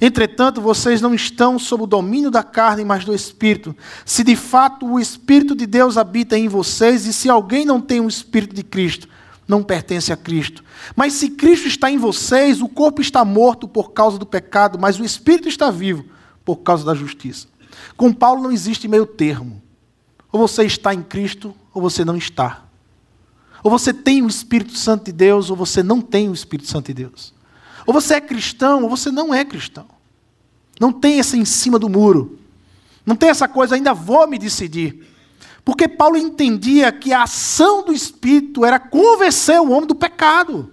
Entretanto, vocês não estão sob o domínio da carne, mas do Espírito. Se de fato o Espírito de Deus habita em vocês, e se alguém não tem o Espírito de Cristo, não pertence a Cristo. Mas se Cristo está em vocês, o corpo está morto por causa do pecado, mas o Espírito está vivo por causa da justiça. Com Paulo não existe meio termo. Ou você está em Cristo, ou você não está. Ou você tem o Espírito Santo de Deus, ou você não tem o Espírito Santo de Deus. Ou você é cristão, ou você não é cristão. Não tem essa em cima do muro. Não tem essa coisa, ainda vou me decidir. Porque Paulo entendia que a ação do Espírito era convencer o homem do pecado.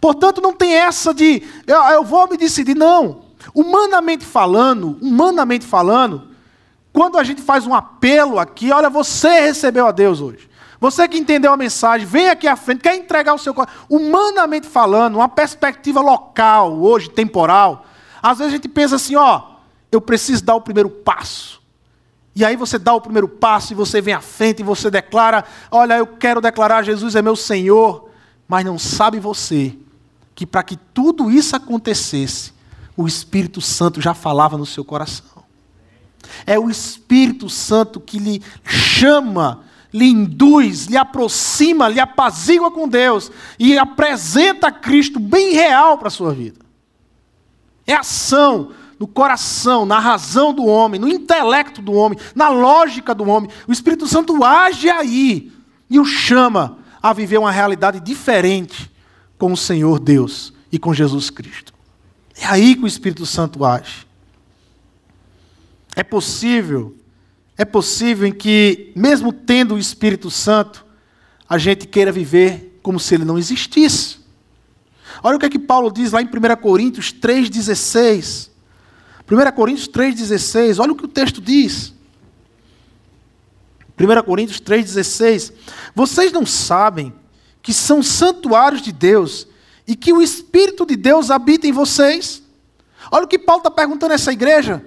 Portanto, não tem essa de eu, eu vou me decidir. Não. Humanamente falando, humanamente falando, quando a gente faz um apelo aqui, olha, você recebeu a Deus hoje. Você que entendeu a mensagem, vem aqui à frente, quer entregar o seu coração. Humanamente falando, uma perspectiva local, hoje, temporal. Às vezes a gente pensa assim, ó, eu preciso dar o primeiro passo. E aí você dá o primeiro passo e você vem à frente e você declara: Olha, eu quero declarar Jesus é meu Senhor. Mas não sabe você que para que tudo isso acontecesse, o Espírito Santo já falava no seu coração. É o Espírito Santo que lhe chama lhe induz, lhe aproxima, lhe apazigua com Deus e apresenta Cristo bem real para a sua vida. É ação no coração, na razão do homem, no intelecto do homem, na lógica do homem. O Espírito Santo age aí e o chama a viver uma realidade diferente com o Senhor Deus e com Jesus Cristo. É aí que o Espírito Santo age. É possível é possível em que, mesmo tendo o Espírito Santo, a gente queira viver como se ele não existisse. Olha o que é que Paulo diz lá em 1 Coríntios 3,16. 1 Coríntios 3,16, olha o que o texto diz. 1 Coríntios 3,16. Vocês não sabem que são santuários de Deus e que o Espírito de Deus habita em vocês? Olha o que Paulo está perguntando a essa igreja.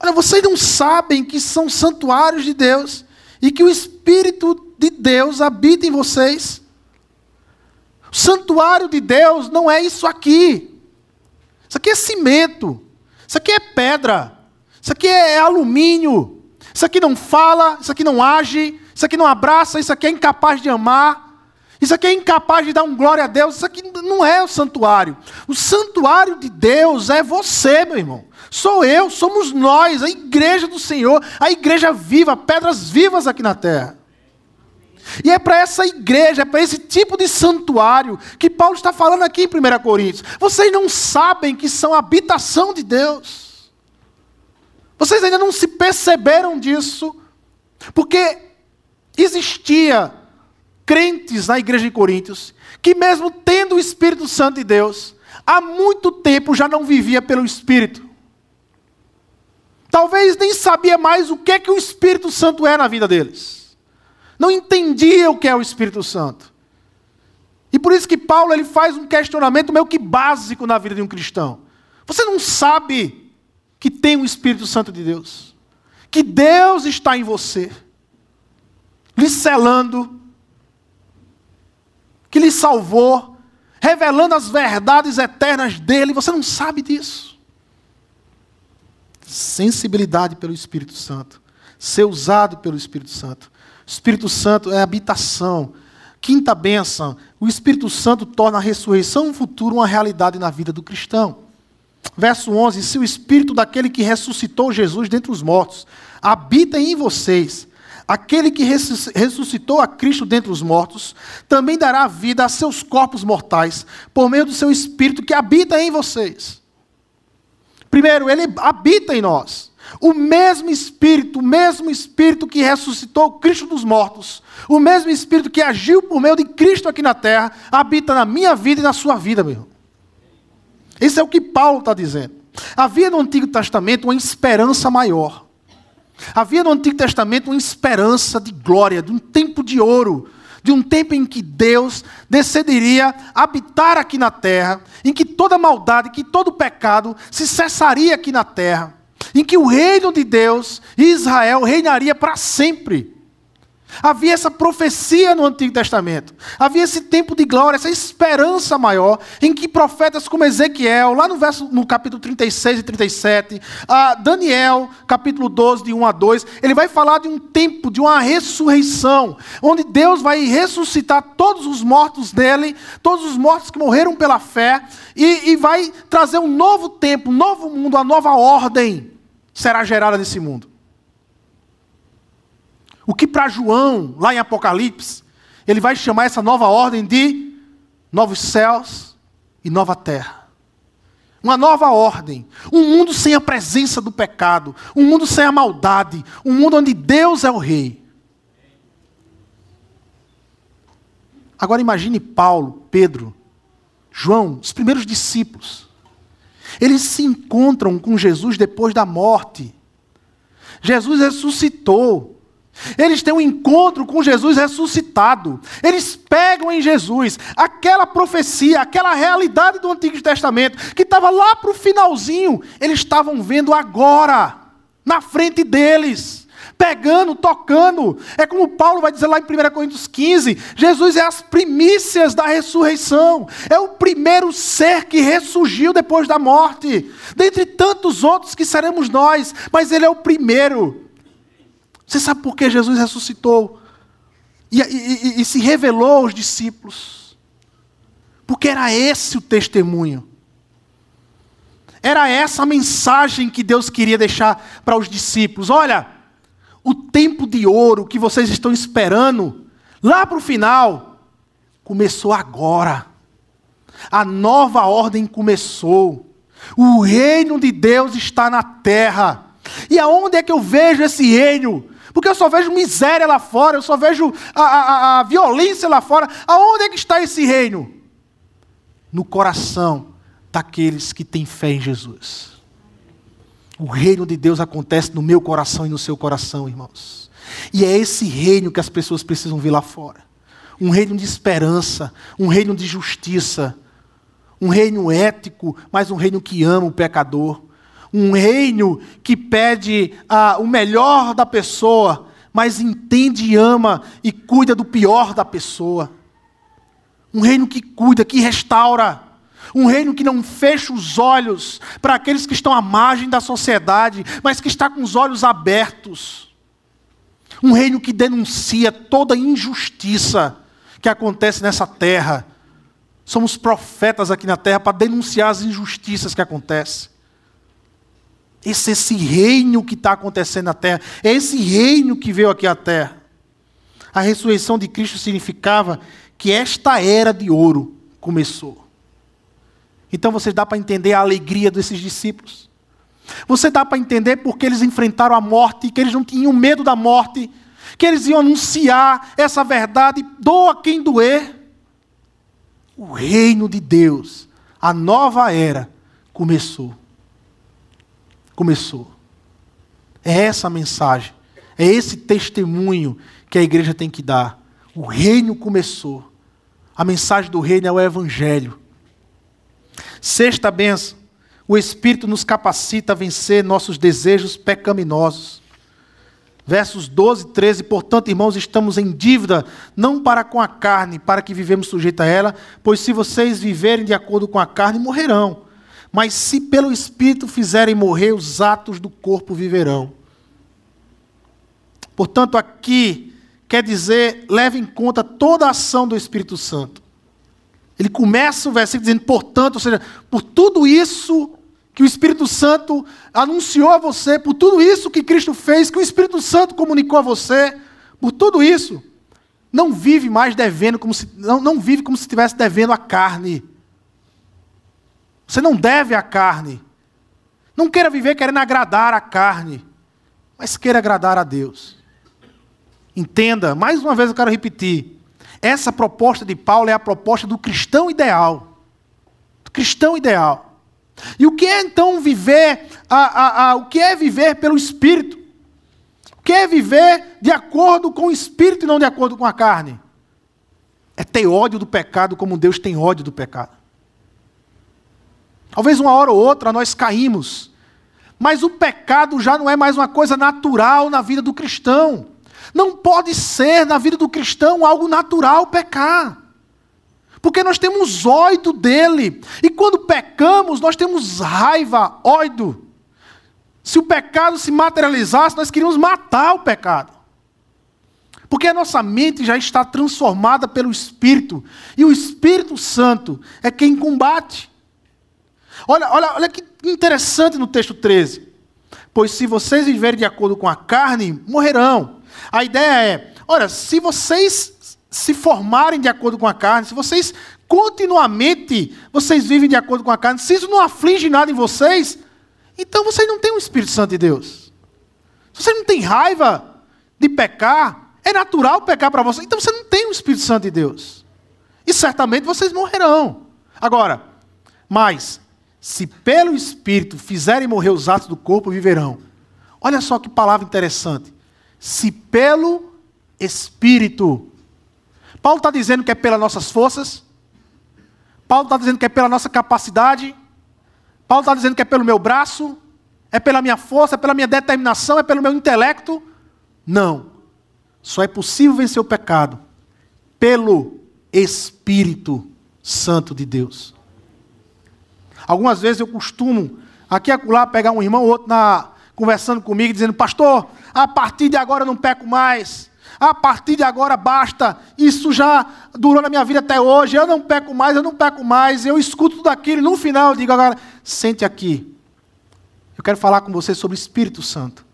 Olha, vocês não sabem que são santuários de Deus e que o Espírito de Deus habita em vocês? O santuário de Deus não é isso aqui. Isso aqui é cimento. Isso aqui é pedra. Isso aqui é alumínio. Isso aqui não fala, isso aqui não age, isso aqui não abraça, isso aqui é incapaz de amar. Isso aqui é incapaz de dar um glória a Deus. Isso aqui não é o santuário. O santuário de Deus é você, meu irmão. Sou eu, somos nós, a igreja do Senhor, a igreja viva, pedras vivas aqui na terra. E é para essa igreja, é para esse tipo de santuário que Paulo está falando aqui em 1 Coríntios. Vocês não sabem que são habitação de Deus. Vocês ainda não se perceberam disso, porque existia crentes na igreja de Coríntios que, mesmo tendo o Espírito Santo de Deus, há muito tempo já não vivia pelo Espírito. Talvez nem sabia mais o que é que o Espírito Santo é na vida deles. Não entendia o que é o Espírito Santo. E por isso que Paulo ele faz um questionamento meio que básico na vida de um cristão. Você não sabe que tem o Espírito Santo de Deus? Que Deus está em você, lhe selando, que lhe salvou, revelando as verdades eternas dele. Você não sabe disso sensibilidade pelo Espírito Santo, ser usado pelo Espírito Santo. O Espírito Santo é habitação. Quinta bênção: o Espírito Santo torna a ressurreição futuro uma realidade na vida do cristão. Verso 11: Se o Espírito daquele que ressuscitou Jesus dentre os mortos habita em vocês, aquele que ressuscitou a Cristo dentre os mortos, também dará vida a seus corpos mortais, por meio do seu Espírito que habita em vocês. Primeiro, ele habita em nós. O mesmo Espírito, o mesmo Espírito que ressuscitou Cristo dos mortos, o mesmo Espírito que agiu por meio de Cristo aqui na terra, habita na minha vida e na sua vida, meu irmão. Isso é o que Paulo está dizendo. Havia no Antigo Testamento uma esperança maior. Havia no Antigo Testamento uma esperança de glória, de um tempo de ouro, de um tempo em que Deus decidiria habitar aqui na terra, em que toda maldade, que todo pecado se cessaria aqui na terra, em que o reino de Deus, Israel, reinaria para sempre. Havia essa profecia no Antigo Testamento. Havia esse tempo de glória, essa esperança maior, em que profetas como Ezequiel, lá no, verso, no capítulo 36 e 37, a Daniel, capítulo 12, de 1 a 2, ele vai falar de um tempo, de uma ressurreição, onde Deus vai ressuscitar todos os mortos dele, todos os mortos que morreram pela fé, e, e vai trazer um novo tempo, um novo mundo, uma nova ordem será gerada nesse mundo. O que para João, lá em Apocalipse, ele vai chamar essa nova ordem de novos céus e nova terra. Uma nova ordem. Um mundo sem a presença do pecado. Um mundo sem a maldade. Um mundo onde Deus é o rei. Agora imagine Paulo, Pedro, João, os primeiros discípulos. Eles se encontram com Jesus depois da morte. Jesus ressuscitou. Eles têm um encontro com Jesus ressuscitado. Eles pegam em Jesus aquela profecia, aquela realidade do Antigo Testamento, que estava lá para o finalzinho. Eles estavam vendo agora, na frente deles, pegando, tocando. É como Paulo vai dizer lá em 1 Coríntios 15: Jesus é as primícias da ressurreição, é o primeiro ser que ressurgiu depois da morte, dentre tantos outros que seremos nós, mas ele é o primeiro. Você sabe por que Jesus ressuscitou e, e, e, se revelou aos discípulos? Porque era esse o testemunho. Era essa a mensagem que Deus queria deixar para os discípulos. Olha, o tempo de ouro que vocês estão esperando, lá para o final, começou agora. A nova ordem começou. O reino de Deus está na terra. E aonde é que eu vejo esse reino? Porque eu só vejo miséria lá fora, eu só vejo a, a, a violência lá fora. Aonde é que está esse reino? No coração daqueles que têm fé em Jesus. O reino de Deus acontece no meu coração e no seu coração, irmãos. E é esse reino que as pessoas precisam ver lá fora. Um reino de esperança, um reino de justiça, um reino ético, mas um reino que ama o pecador um reino que pede ah, o melhor da pessoa, mas entende e ama e cuida do pior da pessoa. Um reino que cuida, que restaura. Um reino que não fecha os olhos para aqueles que estão à margem da sociedade, mas que está com os olhos abertos. Um reino que denuncia toda injustiça que acontece nessa terra. Somos profetas aqui na terra para denunciar as injustiças que acontecem. Esse, esse reino que está acontecendo na terra, é esse reino que veio aqui à terra. A ressurreição de Cristo significava que esta era de ouro começou. Então você dá para entender a alegria desses discípulos. Você dá para entender porque eles enfrentaram a morte, que eles não tinham medo da morte, que eles iam anunciar essa verdade, doa quem doer. O reino de Deus, a nova era, começou começou. É essa a mensagem, é esse testemunho que a igreja tem que dar. O reino começou. A mensagem do reino é o evangelho. Sexta benção, o Espírito nos capacita a vencer nossos desejos pecaminosos. Versos 12 e 13, portanto, irmãos, estamos em dívida, não para com a carne, para que vivemos sujeito a ela, pois se vocês viverem de acordo com a carne, morrerão. Mas se pelo Espírito fizerem morrer, os atos do corpo viverão. Portanto, aqui, quer dizer leve em conta toda a ação do Espírito Santo. Ele começa o versículo dizendo, portanto, ou seja, por tudo isso que o Espírito Santo anunciou a você, por tudo isso que Cristo fez, que o Espírito Santo comunicou a você, por tudo isso, não vive mais devendo como se não, não vive como se estivesse devendo a carne. Você não deve a carne. Não queira viver querendo agradar a carne, mas queira agradar a Deus. Entenda, mais uma vez eu quero repetir. Essa proposta de Paulo é a proposta do cristão ideal. Do cristão ideal. E o que é então viver, a, a, a, o que é viver pelo Espírito? O que é viver de acordo com o Espírito e não de acordo com a carne? É ter ódio do pecado como Deus tem ódio do pecado. Talvez uma hora ou outra nós caímos, mas o pecado já não é mais uma coisa natural na vida do cristão. Não pode ser na vida do cristão algo natural pecar. Porque nós temos ódio dele. E quando pecamos, nós temos raiva, ódio. Se o pecado se materializasse, nós queríamos matar o pecado. Porque a nossa mente já está transformada pelo Espírito. E o Espírito Santo é quem combate. Olha, olha, olha que interessante no texto 13. Pois se vocês viverem de acordo com a carne, morrerão. A ideia é: olha, se vocês se formarem de acordo com a carne, se vocês continuamente vocês vivem de acordo com a carne, se isso não aflige nada em vocês, então vocês não têm o Espírito Santo de Deus. Se você não tem raiva de pecar, é natural pecar para você, então você não tem o Espírito Santo de Deus. E certamente vocês morrerão. Agora, mas se pelo Espírito fizerem morrer os atos do corpo, viverão. Olha só que palavra interessante. Se pelo Espírito Paulo está dizendo que é pelas nossas forças. Paulo está dizendo que é pela nossa capacidade. Paulo está dizendo que é pelo meu braço. É pela minha força, é pela minha determinação, é pelo meu intelecto. Não. Só é possível vencer o pecado pelo Espírito Santo de Deus. Algumas vezes eu costumo, aqui e acolá, pegar um irmão ou outro na, conversando comigo, dizendo: Pastor, a partir de agora eu não peco mais a partir de agora basta, isso já durou na minha vida até hoje, eu não peco mais, eu não peco mais, eu escuto tudo aquilo, e no final eu digo agora, sente aqui. Eu quero falar com você sobre Espírito Santo,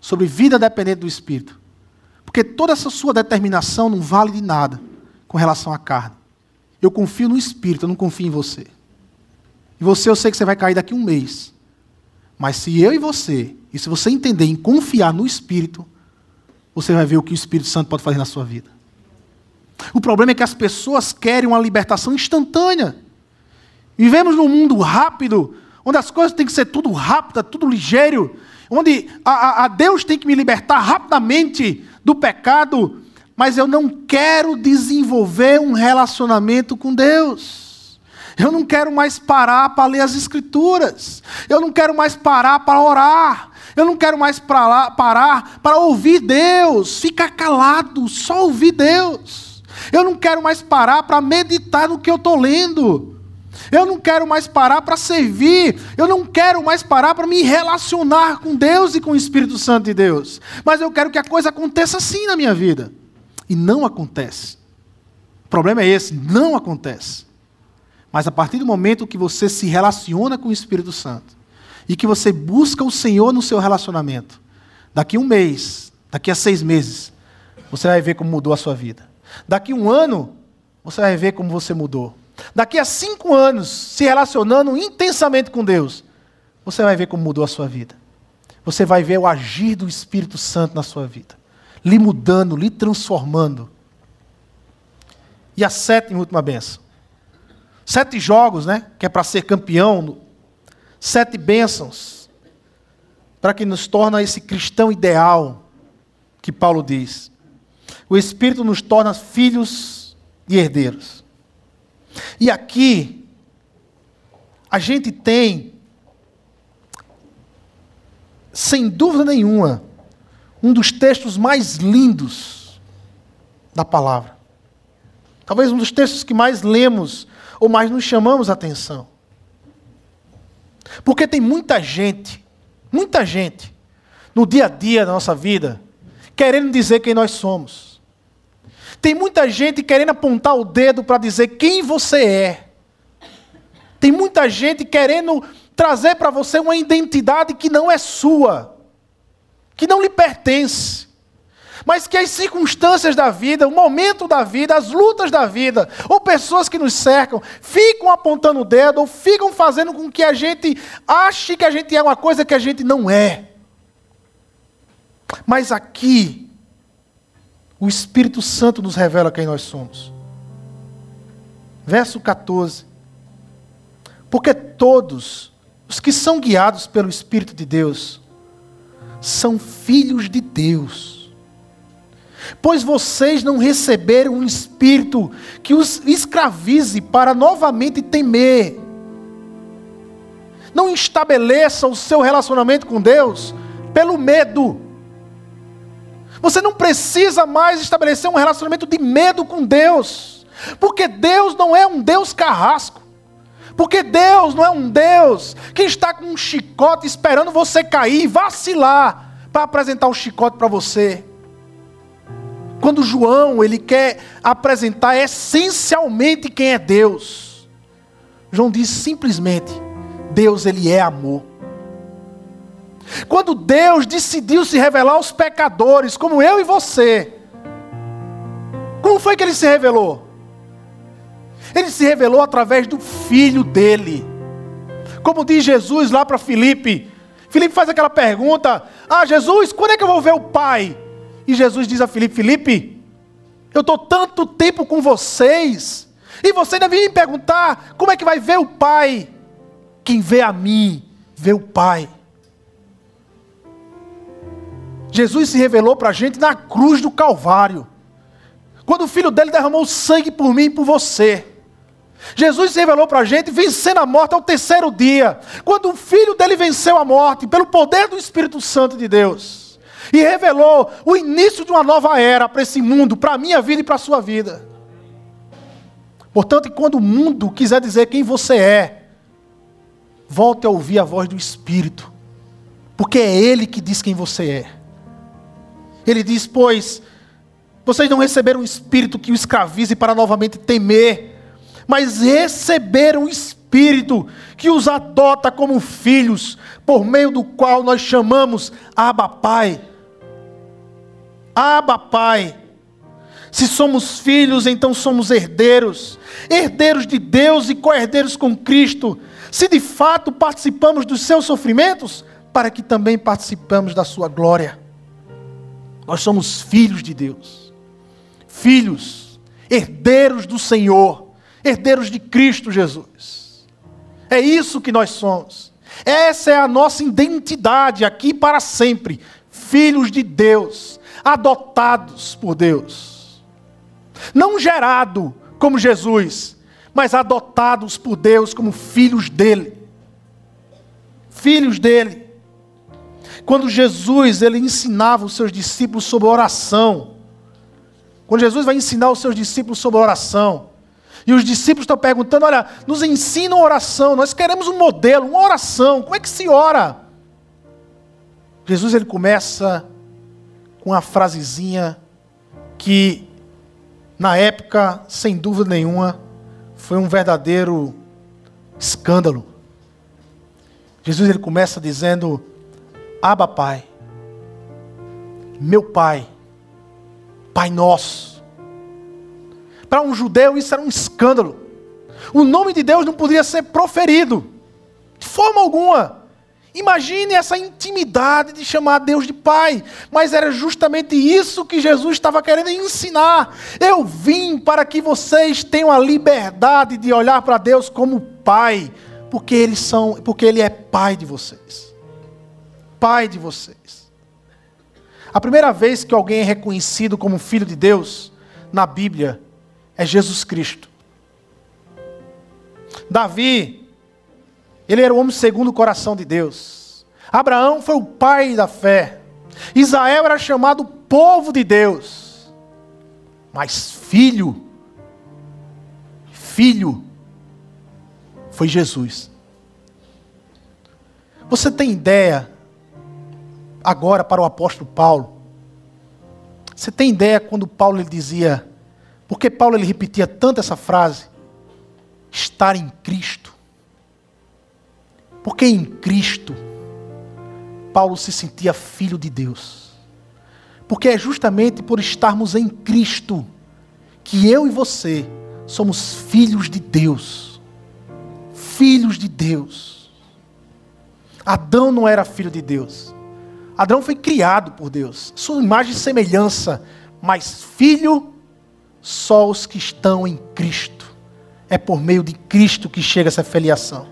sobre vida dependente do Espírito. Porque toda essa sua determinação não vale de nada com relação à carne. Eu confio no Espírito, eu não confio em você. E você, eu sei que você vai cair daqui a um mês. Mas se eu e você, e se você entender em confiar no Espírito, você vai ver o que o Espírito Santo pode fazer na sua vida. O problema é que as pessoas querem uma libertação instantânea. Vivemos num mundo rápido, onde as coisas têm que ser tudo rápido, tudo ligeiro, onde a, a, Deus tem que me libertar rapidamente do pecado, mas eu não quero desenvolver um relacionamento com Deus. Eu não quero mais parar para ler as Escrituras. Eu não quero mais parar para orar. Eu não quero mais lá, parar para ouvir Deus, ficar calado, só ouvir Deus. Eu não quero mais parar para meditar no que eu estou lendo. Eu não quero mais parar para servir. Eu não quero mais parar para me relacionar com Deus e com o Espírito Santo de Deus. Mas eu quero que a coisa aconteça assim na minha vida. E não acontece. O problema é esse: não acontece. Mas a partir do momento que você se relaciona com o Espírito Santo, e que você busca o Senhor no seu relacionamento, daqui um mês, daqui a seis meses, você vai ver como mudou a sua vida. Daqui um ano, você vai ver como você mudou. Daqui a cinco anos, se relacionando intensamente com Deus, você vai ver como mudou a sua vida. Você vai ver o agir do Espírito Santo na sua vida, lhe mudando, lhe transformando. E a sétima e última benção. Sete jogos, né? Que é para ser campeão sete bênçãos para que nos torna esse cristão ideal que Paulo diz. O Espírito nos torna filhos e herdeiros. E aqui a gente tem, sem dúvida nenhuma, um dos textos mais lindos da palavra. Talvez um dos textos que mais lemos ou mais nos chamamos a atenção. Porque tem muita gente, muita gente, no dia a dia da nossa vida, querendo dizer quem nós somos. Tem muita gente querendo apontar o dedo para dizer quem você é. Tem muita gente querendo trazer para você uma identidade que não é sua, que não lhe pertence. Mas que as circunstâncias da vida, o momento da vida, as lutas da vida, ou pessoas que nos cercam, ficam apontando o dedo, ou ficam fazendo com que a gente ache que a gente é uma coisa que a gente não é. Mas aqui, o Espírito Santo nos revela quem nós somos. Verso 14. Porque todos os que são guiados pelo Espírito de Deus são filhos de Deus. Pois vocês não receberam um espírito que os escravize para novamente temer. Não estabeleça o seu relacionamento com Deus pelo medo. Você não precisa mais estabelecer um relacionamento de medo com Deus, porque Deus não é um Deus carrasco. Porque Deus não é um Deus que está com um chicote esperando você cair, vacilar, para apresentar o chicote para você. Quando João ele quer apresentar essencialmente quem é Deus, João diz simplesmente: Deus ele é amor. Quando Deus decidiu se revelar aos pecadores, como eu e você, como foi que ele se revelou? Ele se revelou através do filho dele. Como diz Jesus lá para Filipe. Filipe faz aquela pergunta: Ah, Jesus, quando é que eu vou ver o Pai? E Jesus diz a Filipe: Filipe, eu estou tanto tempo com vocês, e você ainda vem me perguntar como é que vai ver o Pai? Quem vê a mim, vê o Pai. Jesus se revelou para a gente na cruz do Calvário. Quando o filho dele derramou sangue por mim e por você. Jesus se revelou para a gente vencendo a morte ao terceiro dia. Quando o filho dele venceu a morte, pelo poder do Espírito Santo de Deus. E revelou o início de uma nova era para esse mundo, para a minha vida e para a sua vida. Portanto, quando o mundo quiser dizer quem você é, volte a ouvir a voz do Espírito. Porque é Ele que diz quem você é. Ele diz: Pois vocês não receberam um espírito que o escravize para novamente temer, mas receberam um espírito que os adota como filhos, por meio do qual nós chamamos Abba Pai. Abba Pai. Se somos filhos, então somos herdeiros, herdeiros de Deus e co-herdeiros com Cristo. Se de fato participamos dos seus sofrimentos, para que também participamos da sua glória. Nós somos filhos de Deus, filhos, herdeiros do Senhor, herdeiros de Cristo Jesus. É isso que nós somos. Essa é a nossa identidade aqui para sempre. Filhos de Deus, adotados por Deus. Não gerado como Jesus, mas adotados por Deus como filhos dele. Filhos dele. Quando Jesus ele ensinava os seus discípulos sobre oração, quando Jesus vai ensinar os seus discípulos sobre oração, e os discípulos estão perguntando: olha, nos ensinam oração, nós queremos um modelo, uma oração, como é que se ora? Jesus ele começa com uma frasezinha que, na época, sem dúvida nenhuma, foi um verdadeiro escândalo. Jesus ele começa dizendo: Aba Pai, meu Pai, Pai Nosso. Para um judeu isso era um escândalo. O nome de Deus não podia ser proferido, de forma alguma. Imagine essa intimidade de chamar Deus de Pai, mas era justamente isso que Jesus estava querendo ensinar. Eu vim para que vocês tenham a liberdade de olhar para Deus como Pai, porque eles são, porque Ele é Pai de vocês. Pai de vocês. A primeira vez que alguém é reconhecido como filho de Deus na Bíblia é Jesus Cristo. Davi, ele era o homem segundo o coração de Deus. Abraão foi o pai da fé. Israel era chamado povo de Deus. Mas filho, filho, foi Jesus. Você tem ideia agora para o apóstolo Paulo. Você tem ideia quando Paulo ele dizia, porque Paulo ele repetia tanto essa frase? Estar em Cristo. Porque em Cristo Paulo se sentia filho de Deus. Porque é justamente por estarmos em Cristo que eu e você somos filhos de Deus. Filhos de Deus. Adão não era filho de Deus. Adão foi criado por Deus, sua imagem e semelhança, mas filho só os que estão em Cristo. É por meio de Cristo que chega essa filiação.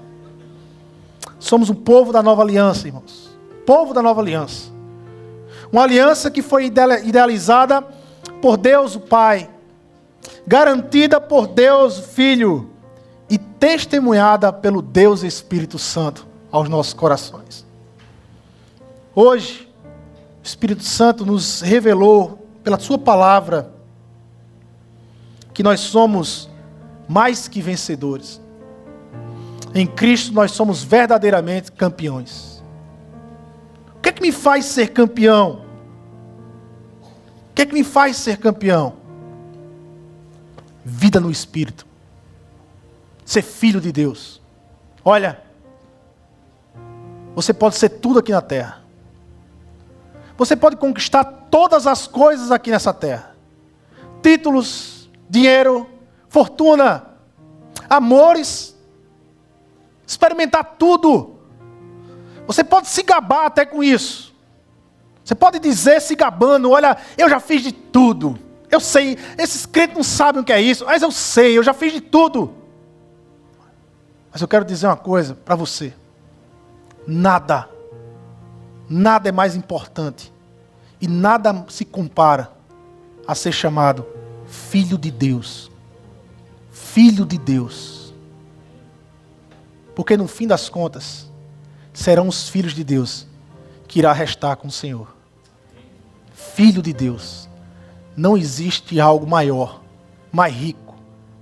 Somos um povo da nova aliança, irmãos. Povo da nova aliança. Uma aliança que foi idealizada por Deus o Pai, garantida por Deus o Filho e testemunhada pelo Deus Espírito Santo aos nossos corações. Hoje, o Espírito Santo nos revelou, pela Sua palavra, que nós somos mais que vencedores. Em Cristo nós somos verdadeiramente campeões. O que é que me faz ser campeão? O que é que me faz ser campeão? Vida no Espírito. Ser filho de Deus. Olha, você pode ser tudo aqui na terra. Você pode conquistar todas as coisas aqui nessa terra: títulos, dinheiro, fortuna, amores, experimentar tudo. Você pode se gabar até com isso. Você pode dizer se gabando: olha, eu já fiz de tudo. Eu sei, esses crentes não sabem o que é isso, mas eu sei, eu já fiz de tudo. Mas eu quero dizer uma coisa para você: nada nada é mais importante e nada se compara a ser chamado filho de Deus. Filho de Deus. Porque no fim das contas, serão os filhos de Deus que irá restar com o Senhor. Filho de Deus. Não existe algo maior, mais rico,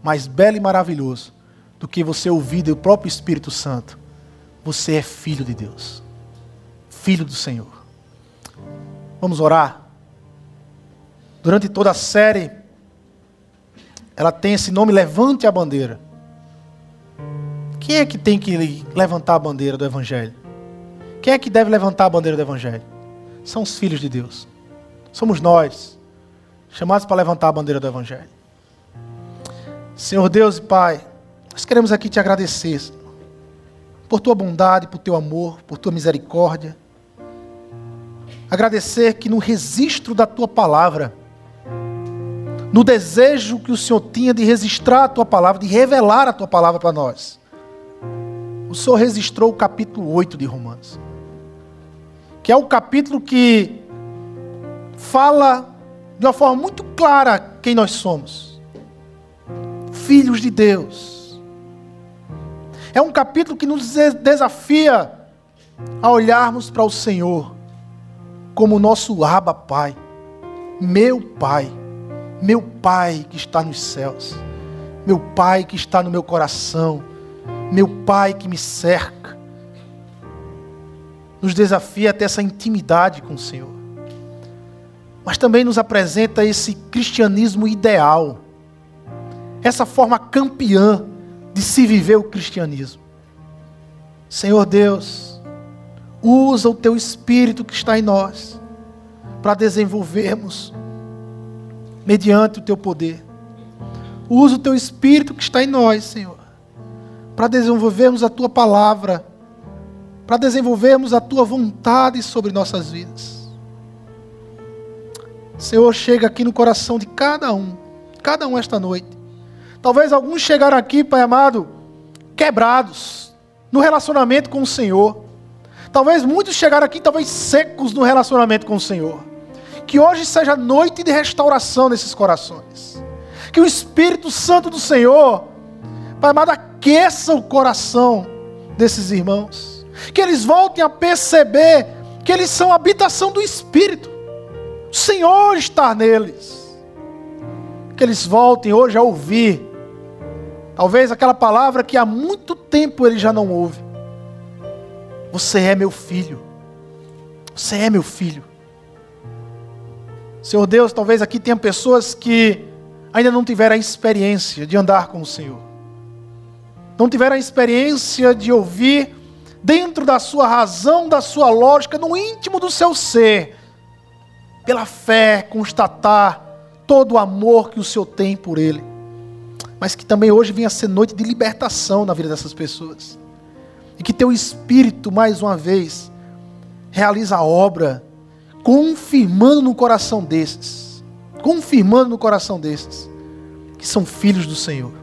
mais belo e maravilhoso do que você ouvir do próprio Espírito Santo. Você é filho de Deus filho do Senhor. Vamos orar? Durante toda a série, ela tem esse nome Levante a Bandeira. Quem é que tem que levantar a bandeira do Evangelho? Quem é que deve levantar a bandeira do Evangelho? São os filhos de Deus. Somos nós, chamados para levantar a bandeira do Evangelho. Senhor Deus e Pai, nós queremos aqui te agradecer por tua bondade, por teu amor, por tua misericórdia. Agradecer que no registro da tua palavra, no desejo que o Senhor tinha de registrar a tua palavra, de revelar a tua palavra para nós, o Senhor registrou o capítulo 8 de Romanos, que é o capítulo que fala de uma forma muito clara quem nós somos. Filhos de Deus. É um capítulo que nos desafia a olharmos para o Senhor como nosso Abba Pai, meu Pai, meu Pai que está nos céus, meu Pai que está no meu coração, meu Pai que me cerca. Nos desafia a ter essa intimidade com o Senhor. Mas também nos apresenta esse cristianismo ideal, essa forma campeã de se viver o cristianismo. Senhor Deus, Usa o teu espírito que está em nós para desenvolvermos mediante o teu poder. Usa o teu espírito que está em nós, Senhor, para desenvolvermos a tua palavra, para desenvolvermos a tua vontade sobre nossas vidas. Senhor, chega aqui no coração de cada um, cada um esta noite. Talvez alguns chegaram aqui, Pai amado, quebrados no relacionamento com o Senhor Talvez muitos chegaram aqui, talvez secos no relacionamento com o Senhor. Que hoje seja noite de restauração nesses corações. Que o Espírito Santo do Senhor, Pai amado, aqueça o coração desses irmãos. Que eles voltem a perceber que eles são a habitação do Espírito. O Senhor está neles. Que eles voltem hoje a ouvir. Talvez aquela palavra que há muito tempo ele já não ouve você é meu filho. Você é meu filho. Senhor Deus, talvez aqui tenha pessoas que ainda não tiveram a experiência de andar com o Senhor. Não tiveram a experiência de ouvir dentro da sua razão, da sua lógica, no íntimo do seu ser, pela fé, constatar todo o amor que o Senhor tem por ele. Mas que também hoje venha ser noite de libertação na vida dessas pessoas. E que teu Espírito, mais uma vez, realiza a obra, confirmando no coração desses, confirmando no coração desses, que são filhos do Senhor.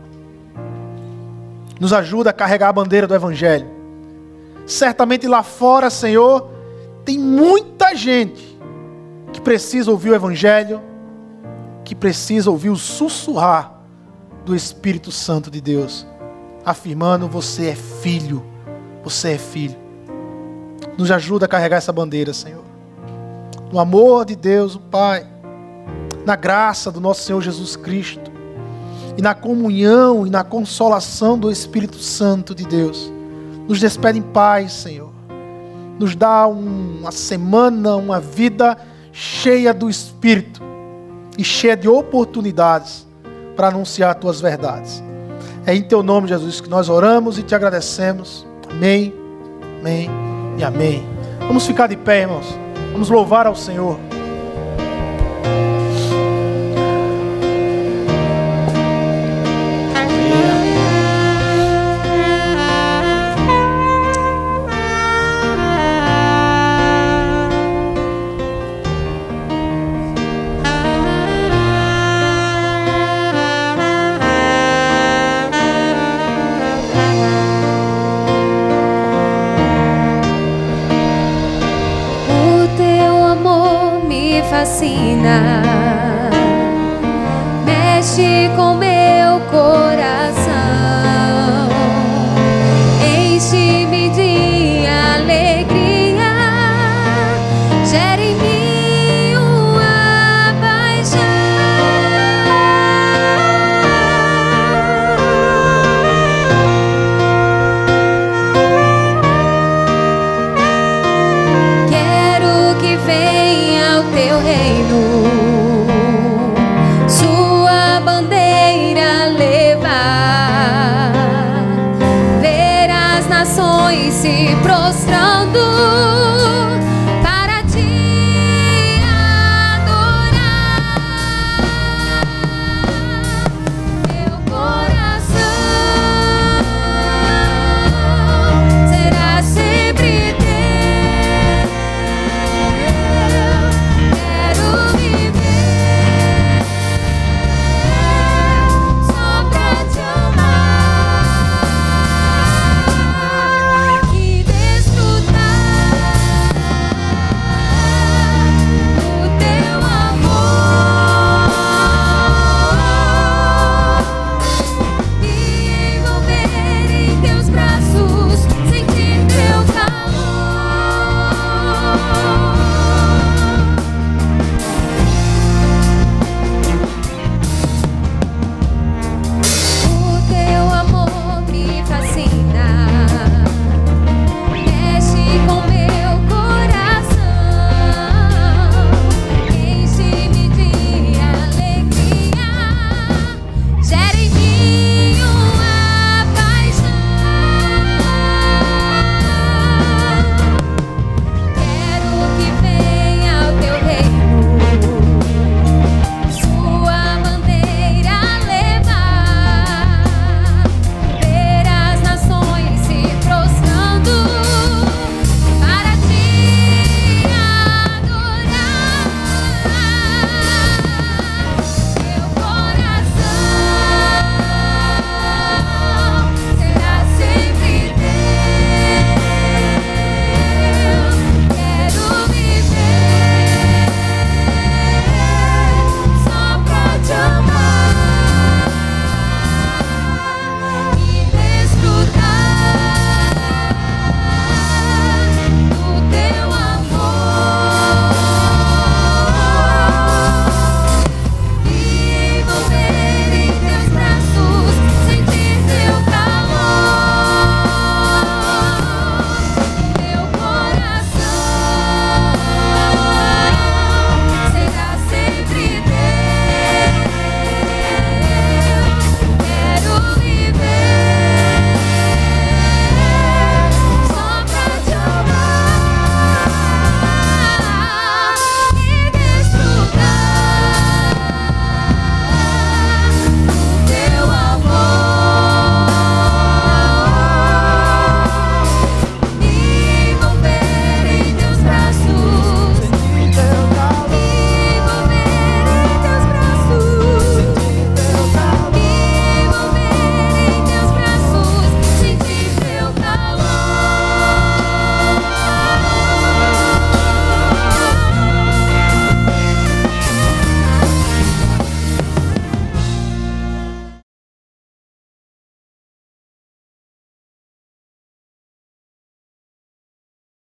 Nos ajuda a carregar a bandeira do Evangelho. Certamente lá fora, Senhor, tem muita gente que precisa ouvir o Evangelho, que precisa ouvir o sussurrar do Espírito Santo de Deus, afirmando: Você é filho, você é filho. Nos ajuda a carregar essa bandeira, Senhor. No amor de Deus, o Pai, na graça do nosso Senhor Jesus Cristo, e na comunhão e na consolação do Espírito Santo de Deus. Nos despede em paz, Senhor. Nos dá uma semana, uma vida cheia do Espírito e cheia de oportunidades para anunciar as tuas verdades. É em teu nome, Jesus, que nós oramos e te agradecemos. Amém, amém e amém. Vamos ficar de pé, irmãos. Vamos louvar ao Senhor.